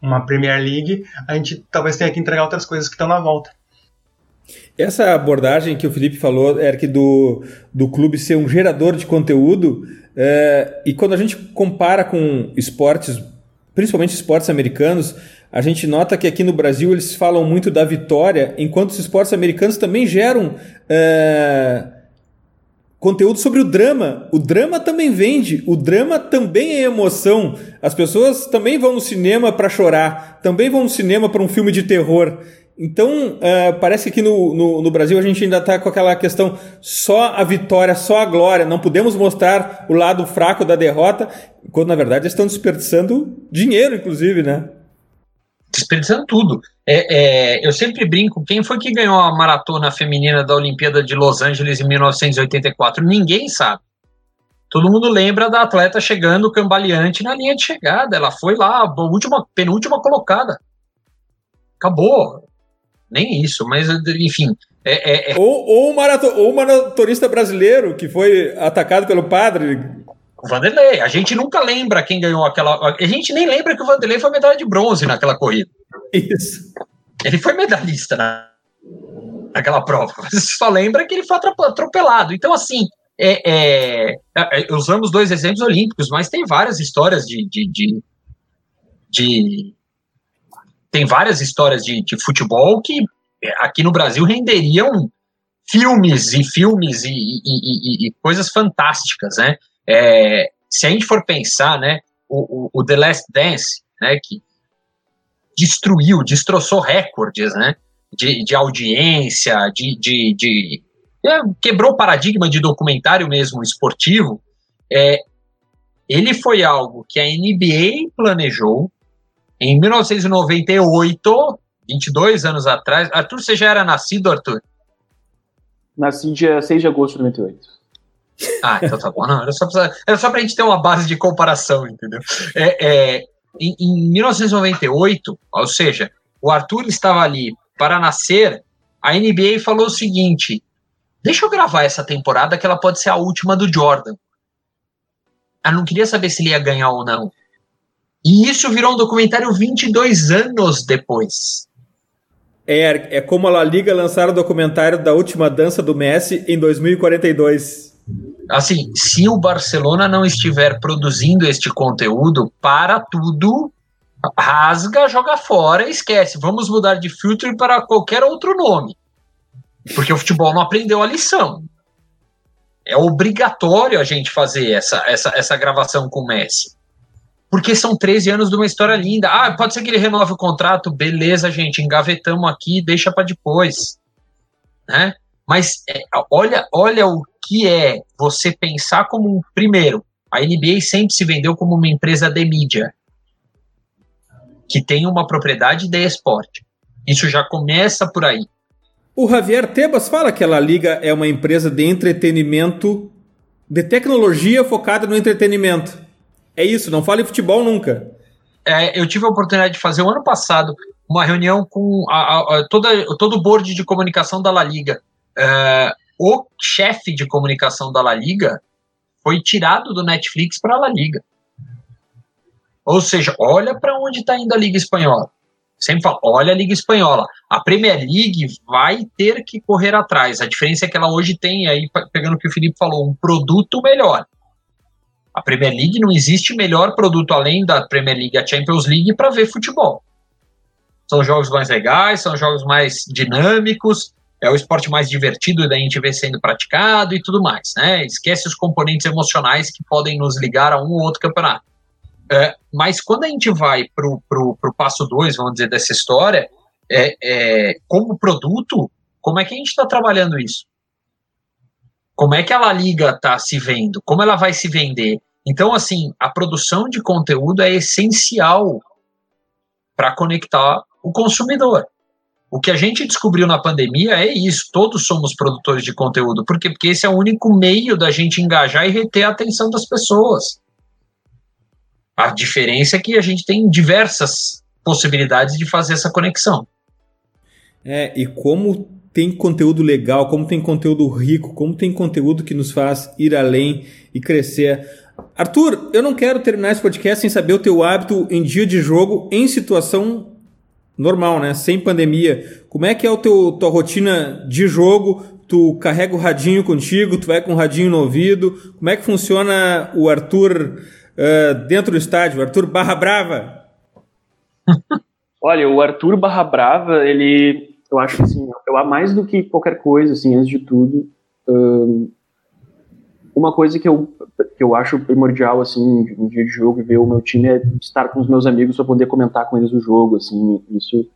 uma Premier League, a gente talvez tenha que entregar outras coisas que estão na volta. Essa abordagem que o Felipe falou, que do, do clube ser um gerador de conteúdo, é, e quando a gente compara com esportes, principalmente esportes americanos, a gente nota que aqui no Brasil eles falam muito da vitória, enquanto os esportes americanos também geram é, conteúdo sobre o drama. O drama também vende, o drama também é emoção. As pessoas também vão no cinema para chorar, também vão no cinema para um filme de terror. Então, uh, parece que no, no, no, Brasil a gente ainda está com aquela questão só a vitória, só a glória. Não podemos mostrar o lado fraco da derrota, quando na verdade estão desperdiçando dinheiro, inclusive, né? Desperdiçando tudo. É, é, eu sempre brinco: quem foi que ganhou a maratona feminina da Olimpíada de Los Angeles em 1984? Ninguém sabe. Todo mundo lembra da atleta chegando cambaleante na linha de chegada. Ela foi lá, a última, penúltima colocada. Acabou nem isso, mas enfim. É, é, é... Ou, ou, um marato, ou um maratonista brasileiro que foi atacado pelo padre. O Vanderlei. A gente nunca lembra quem ganhou aquela. A gente nem lembra que o Vanderlei foi medalha de bronze naquela corrida. Isso. Ele foi medalhista na, naquela prova. Você só lembra que ele foi atropelado. Então, assim, é, é, é, usamos dois exemplos olímpicos, mas tem várias histórias de, de, de, de tem várias histórias de, de futebol que é, aqui no Brasil renderiam filmes e filmes e, e, e, e coisas fantásticas, né? É, se a gente for pensar, né, o, o, o, The Last Dance, né, que destruiu, destroçou recordes, né, de, de audiência, de, de, de é, quebrou o paradigma de documentário mesmo esportivo. É, ele foi algo que a NBA planejou em 1998, 22 anos atrás. Arthur, você já era nascido, Arthur? Nasci dia 6 de agosto de 98. Ah, então tá bom. Não, era, só pra, era só pra gente ter uma base de comparação, entendeu? É, é, em, em 1998, ou seja, o Arthur estava ali para nascer, a NBA falou o seguinte: deixa eu gravar essa temporada que ela pode ser a última do Jordan. Ela não queria saber se ele ia ganhar ou não. E isso virou um documentário 22 anos depois. É, é como a La Liga lançar o documentário da última dança do Messi em 2042. Assim, se o Barcelona não estiver produzindo este conteúdo, para tudo, rasga, joga fora, esquece. Vamos mudar de filtro para qualquer outro nome. Porque o futebol não aprendeu a lição. É obrigatório a gente fazer essa, essa, essa gravação com o Messi. Porque são 13 anos de uma história linda. Ah, pode ser que ele renove o contrato. Beleza, gente, engavetamos aqui, deixa para depois. Né? Mas é, olha, olha o que é você pensar como um. Primeiro, a NBA sempre se vendeu como uma empresa de mídia que tem uma propriedade de esporte. Isso já começa por aí. O Javier Tebas fala que a Liga é uma empresa de entretenimento, de tecnologia focada no entretenimento. É isso, não fala em futebol nunca. É, eu tive a oportunidade de fazer o ano passado uma reunião com a, a, toda, todo o board de comunicação da La Liga. É, o chefe de comunicação da La Liga foi tirado do Netflix para a La Liga. Ou seja, olha para onde está indo a Liga Espanhola. Sempre falo, olha a Liga Espanhola. A Premier League vai ter que correr atrás. A diferença é que ela hoje tem, aí pegando o que o Felipe falou, um produto melhor. A Premier League não existe melhor produto além da Premier League, a Champions League, para ver futebol. São jogos mais legais, são jogos mais dinâmicos, é o esporte mais divertido da gente ver sendo praticado e tudo mais, né? Esquece os componentes emocionais que podem nos ligar a um ou outro campeonato. É, mas quando a gente vai para o passo 2, vamos dizer, dessa história, é, é, como produto, como é que a gente está trabalhando isso? Como é que a La Liga está se vendo? Como ela vai se vender? Então, assim, a produção de conteúdo é essencial para conectar o consumidor. O que a gente descobriu na pandemia é isso: todos somos produtores de conteúdo. Por quê? Porque esse é o único meio da gente engajar e reter a atenção das pessoas. A diferença é que a gente tem diversas possibilidades de fazer essa conexão. É, e como tem conteúdo legal, como tem conteúdo rico, como tem conteúdo que nos faz ir além e crescer. Arthur, eu não quero terminar esse podcast sem saber o teu hábito em dia de jogo em situação normal, né? Sem pandemia. Como é que é o teu tua rotina de jogo? Tu carrega o radinho contigo, tu vai com o radinho no ouvido. Como é que funciona o Arthur uh, dentro do estádio, Arthur Barra Brava? Olha, o Arthur Barra Brava, ele, eu acho assim, eu mais do que qualquer coisa, assim, antes de tudo, um, uma coisa que eu, que eu acho primordial, assim, um dia de jogo ver o meu time é estar com os meus amigos para poder comentar com eles o jogo, assim, isso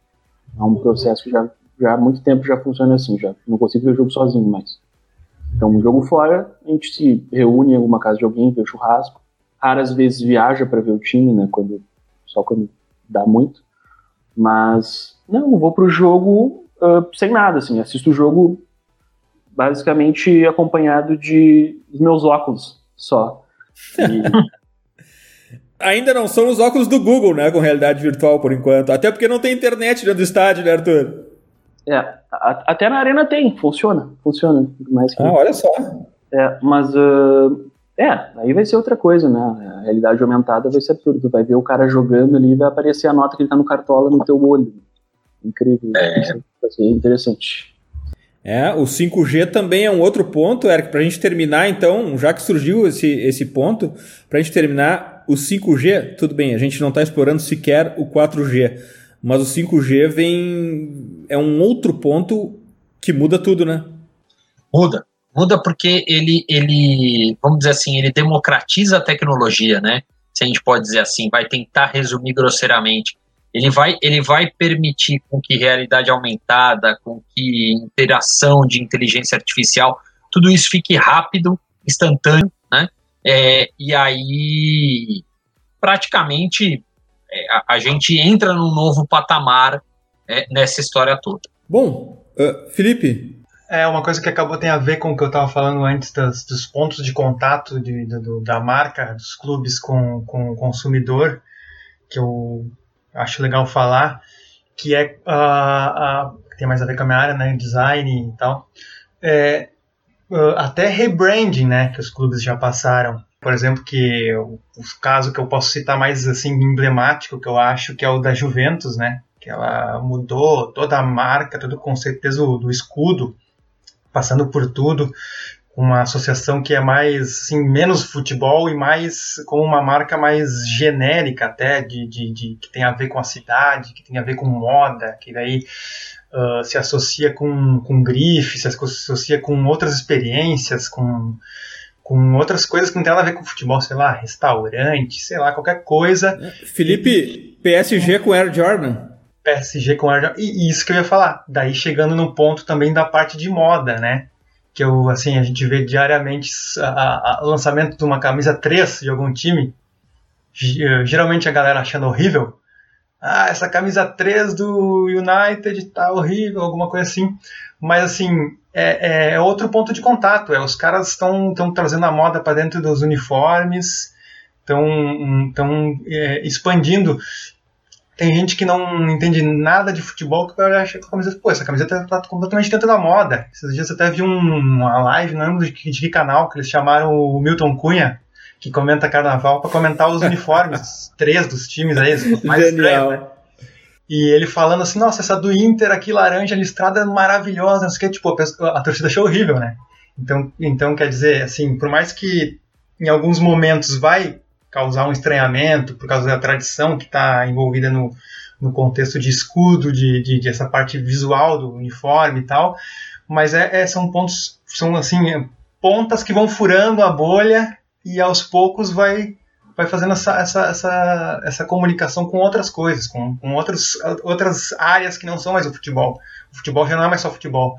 é um processo que já, já há muito tempo já funciona assim, já não consigo ver o jogo sozinho mais. Então, um jogo fora, a gente se reúne em alguma casa de alguém, vê o churrasco, raras vezes viaja para ver o time, né? Quando, só quando dá muito. Mas, não, vou pro jogo uh, sem nada, assim. Assisto o jogo basicamente acompanhado de meus óculos só. E... Ainda não são os óculos do Google, né? Com realidade virtual por enquanto. Até porque não tem internet dentro do estádio, né, Arthur? É, a, até na arena tem, funciona, funciona. Mais que... Ah, olha só. É, mas uh, é, aí vai ser outra coisa, né? A realidade aumentada vai ser tudo. Tu vai ver o cara jogando ali e vai aparecer a nota que ele tá no cartola no teu olho. Incrível. É. Vai ser interessante. É, o 5G também é um outro ponto, Eric, para a gente terminar, então, já que surgiu esse, esse ponto, para a gente terminar, o 5G, tudo bem, a gente não está explorando sequer o 4G, mas o 5G vem. é um outro ponto que muda tudo, né? Muda, Muda porque ele, ele, vamos dizer assim, ele democratiza a tecnologia, né? Se a gente pode dizer assim, vai tentar resumir grosseiramente. Ele vai, ele vai permitir com que realidade aumentada, com que interação de inteligência artificial, tudo isso fique rápido, instantâneo, né? É, e aí, praticamente, é, a, a, gente entra num novo patamar é, nessa história toda. Bom, uh, Felipe, é uma coisa que acabou tem a ver com o que eu estava falando antes das, dos pontos de contato de, do, da marca, dos clubes com, com o consumidor, que eu acho legal falar, que é uh, uh, tem mais a ver com a minha área, né, design e tal. É, uh, até rebranding, né, que os clubes já passaram. Por exemplo, que o, o caso que eu posso citar mais assim emblemático, que eu acho que é o da Juventus, né, que ela mudou toda a marca, todo o conceito o do escudo passando por tudo, uma associação que é mais, assim, menos futebol e mais com uma marca mais genérica até, de, de, de que tem a ver com a cidade, que tem a ver com moda, que daí uh, se associa com, com grife, se associa com outras experiências, com, com outras coisas que não tem nada a ver com futebol, sei lá, restaurante, sei lá, qualquer coisa. Felipe, PSG com Air Jordan. PSG com Air E isso que eu ia falar. Daí chegando no ponto também da parte de moda, né? Que eu, assim, a gente vê diariamente o lançamento de uma camisa 3 de algum time. Geralmente a galera achando horrível. Ah, essa camisa 3 do United tá horrível, alguma coisa assim. Mas assim, é, é, é outro ponto de contato. É, os caras estão trazendo a moda para dentro dos uniformes, estão é, expandindo tem gente que não entende nada de futebol que vai que a camiseta, pô, essa camiseta tá completamente dentro da moda. Esses dias eu até vi um, uma live, não lembro de que, de que canal, que eles chamaram o Milton Cunha, que comenta carnaval, para comentar os uniformes, três dos times aí, mais estranhos, né? E ele falando assim, nossa, essa do Inter aqui, laranja listrada, maravilhosa, não sei o que, tipo, a, a torcida achou horrível, né? Então, então, quer dizer, assim, por mais que em alguns momentos vai causar um estranhamento por causa da tradição que está envolvida no, no contexto de escudo, de, de, de, essa parte visual do uniforme e tal, mas é, é, são pontos, são assim, pontas que vão furando a bolha e aos poucos vai vai fazendo essa, essa, essa, essa comunicação com outras coisas, com, com outros, outras áreas que não são mais o futebol. O futebol já não é mais só futebol.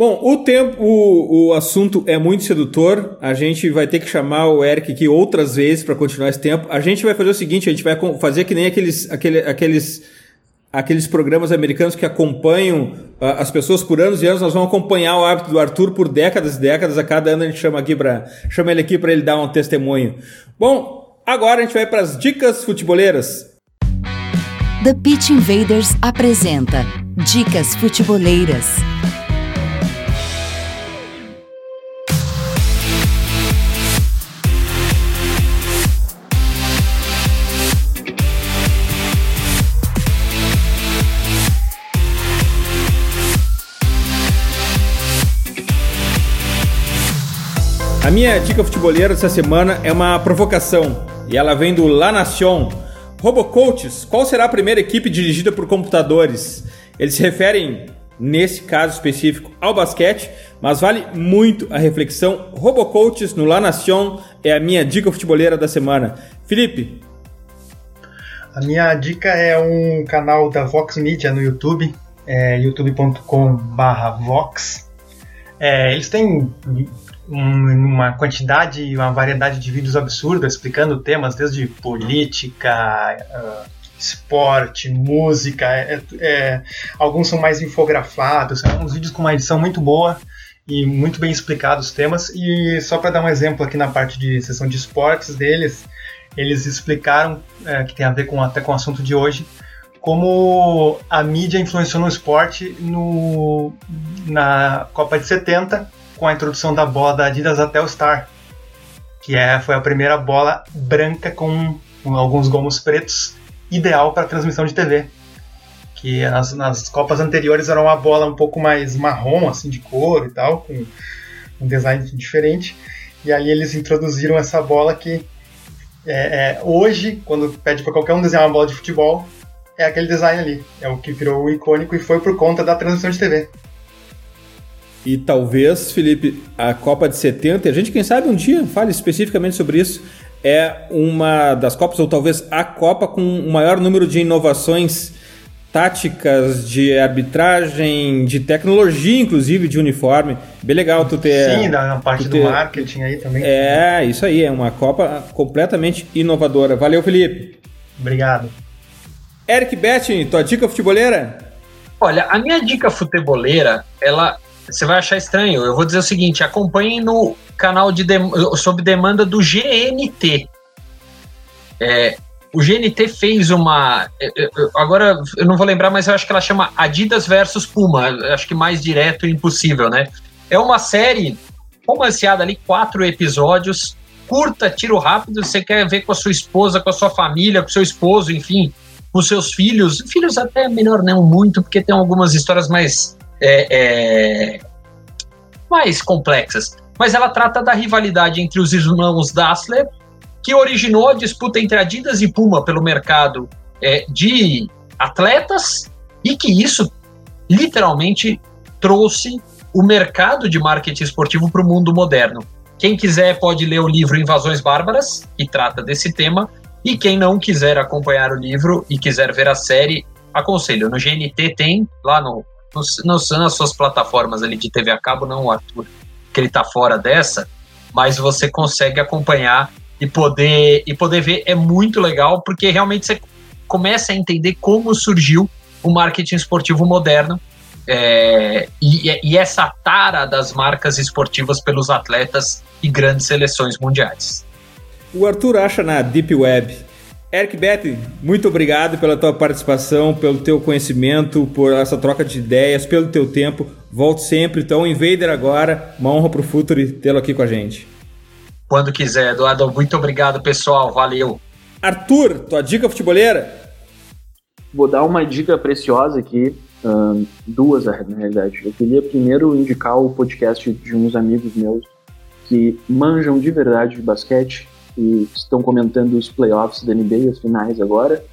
Bom, o tempo, o, o assunto é muito sedutor. A gente vai ter que chamar o Eric aqui outras vezes para continuar esse tempo. A gente vai fazer o seguinte: a gente vai fazer que nem aqueles, aquele, aqueles, aqueles programas americanos que acompanham uh, as pessoas por anos e anos. Nós vamos acompanhar o hábito do Arthur por décadas e décadas. A cada ano a gente chama aqui para chama ele aqui para ele dar um testemunho. Bom, agora a gente vai para as dicas futeboleiras. The Pitch Invaders apresenta Dicas Futeboleiras. A minha dica futeboleira dessa semana é uma provocação e ela vem do La Nation. Robocoaches, qual será a primeira equipe dirigida por computadores? Eles se referem, nesse caso específico, ao basquete, mas vale muito a reflexão. Robocoaches no La Nation é a minha dica futeboleira da semana. Felipe. A minha dica é um canal da Vox Media no YouTube, é youtube.com/vox. É, eles têm uma quantidade e uma variedade de vídeos absurda explicando temas desde política, uh, esporte, música. É, é, alguns são mais infografados, são uns vídeos com uma edição muito boa e muito bem explicados os temas. E só para dar um exemplo aqui na parte de sessão de esportes deles, eles explicaram, é, que tem a ver com, até com o assunto de hoje, como a mídia influenciou no esporte no, na Copa de 70 com a introdução da bola da Adidas até o Star, que é, foi a primeira bola branca com, com alguns gomos pretos, ideal para transmissão de TV. Que nas, nas Copas anteriores era uma bola um pouco mais marrom, assim, de cor e tal, com um design diferente. E aí eles introduziram essa bola que é, é, hoje, quando pede para qualquer um desenhar uma bola de futebol, é aquele design ali. É o que virou o icônico e foi por conta da transmissão de TV. E talvez, Felipe, a Copa de 70, a gente, quem sabe, um dia fale especificamente sobre isso. é uma das Copas, ou talvez a Copa, com o maior número de inovações táticas de arbitragem, de tecnologia, inclusive, de uniforme. Bem legal tu ter. Sim, da parte do ter, marketing aí também. É, isso aí, é uma Copa completamente inovadora. Valeu, Felipe. Obrigado. Eric Betting, tua dica futeboleira? Olha, a minha dica futeboleira, ela. Você vai achar estranho. Eu vou dizer o seguinte: acompanhe no canal de dem sob demanda do GNT. É, o GNT fez uma. Agora eu não vou lembrar, mas eu acho que ela chama Adidas versus Puma. Acho que mais direto e impossível, né? É uma série romanceada ali, quatro episódios, curta, tiro rápido. Você quer ver com a sua esposa, com a sua família, com o seu esposo, enfim, com seus filhos. Filhos até melhor não muito, porque tem algumas histórias mais. É, é, mais complexas. Mas ela trata da rivalidade entre os irmãos Dassler que originou a disputa entre Adidas e Puma pelo mercado é, de atletas e que isso literalmente trouxe o mercado de marketing esportivo para o mundo moderno. Quem quiser pode ler o livro Invasões Bárbaras, que trata desse tema, e quem não quiser acompanhar o livro e quiser ver a série, aconselho. No GNT tem, lá no, no, no nas suas plataformas ali de TV a cabo, não Arthur, que ele está fora dessa, mas você consegue acompanhar e poder, e poder ver é muito legal, porque realmente você começa a entender como surgiu o marketing esportivo moderno é, e, e, essa tara das marcas esportivas pelos atletas e grandes seleções mundiais. O Arthur acha na Deep Web. Eric Betty, muito obrigado pela tua participação, pelo teu conhecimento, por essa troca de ideias, pelo teu tempo. Volte sempre. Então, Invader agora, uma honra para o Futuri tê-lo aqui com a gente quando quiser. Eduardo, muito obrigado, pessoal. Valeu. Arthur, tua dica futeboleira? Vou dar uma dica preciosa aqui, duas na realidade. Eu queria primeiro indicar o podcast de uns amigos meus que manjam de verdade de basquete e estão comentando os playoffs da NBA, as finais agora,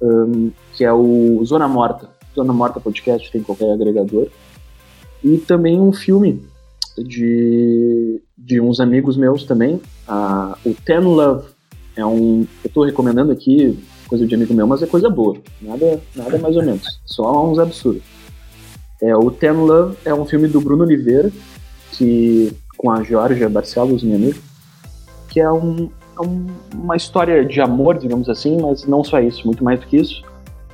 um, que é o Zona Morta. Zona Morta Podcast tem qualquer agregador. E também um filme de, de uns amigos meus também. Uh, o Ten Love é um. Eu tô recomendando aqui coisa de amigo meu, mas é coisa boa. Nada, nada mais ou menos. Só uns absurdos. É, o Ten Love é um filme do Bruno Oliveira, que, com a Georgia Barcelos, minha amiga, que é, é um, uma história de amor, digamos assim, mas não só isso, muito mais do que isso.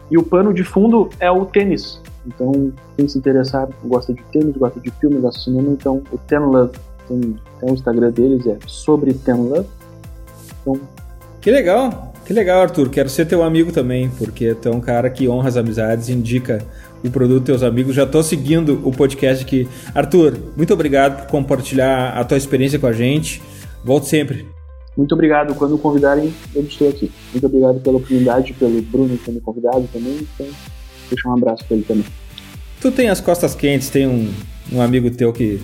E o pano de fundo é o tênis, então, quem se interessar, gosta de tênis, gosta de filme, gosta de cinema, então o Ten Love tem, tem o Instagram deles, é sobre Ten Love. Então, que legal, que legal, Arthur. Quero ser teu amigo também, porque tu é um cara que honra as amizades, indica o produto teus amigos. Já estou seguindo o podcast aqui. Arthur, muito obrigado por compartilhar a tua experiência com a gente. Volte sempre. Muito obrigado. Quando convidarem, eu estou aqui. Muito obrigado pela oportunidade, pelo Bruno ter me convidado também. Então, Deixa um abraço pra ele também. Tu tem as costas quentes, tem um, um amigo teu que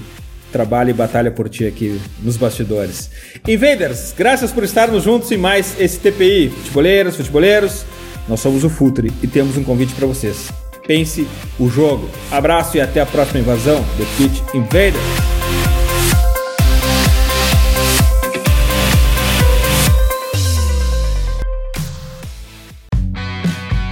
trabalha e batalha por ti aqui nos bastidores. Invaders, graças por estarmos juntos em mais esse TPI. Futeboleiros, futeboleiros, nós somos o Futre e temos um convite para vocês. Pense o jogo. Abraço e até a próxima invasão do Pitch Invaders.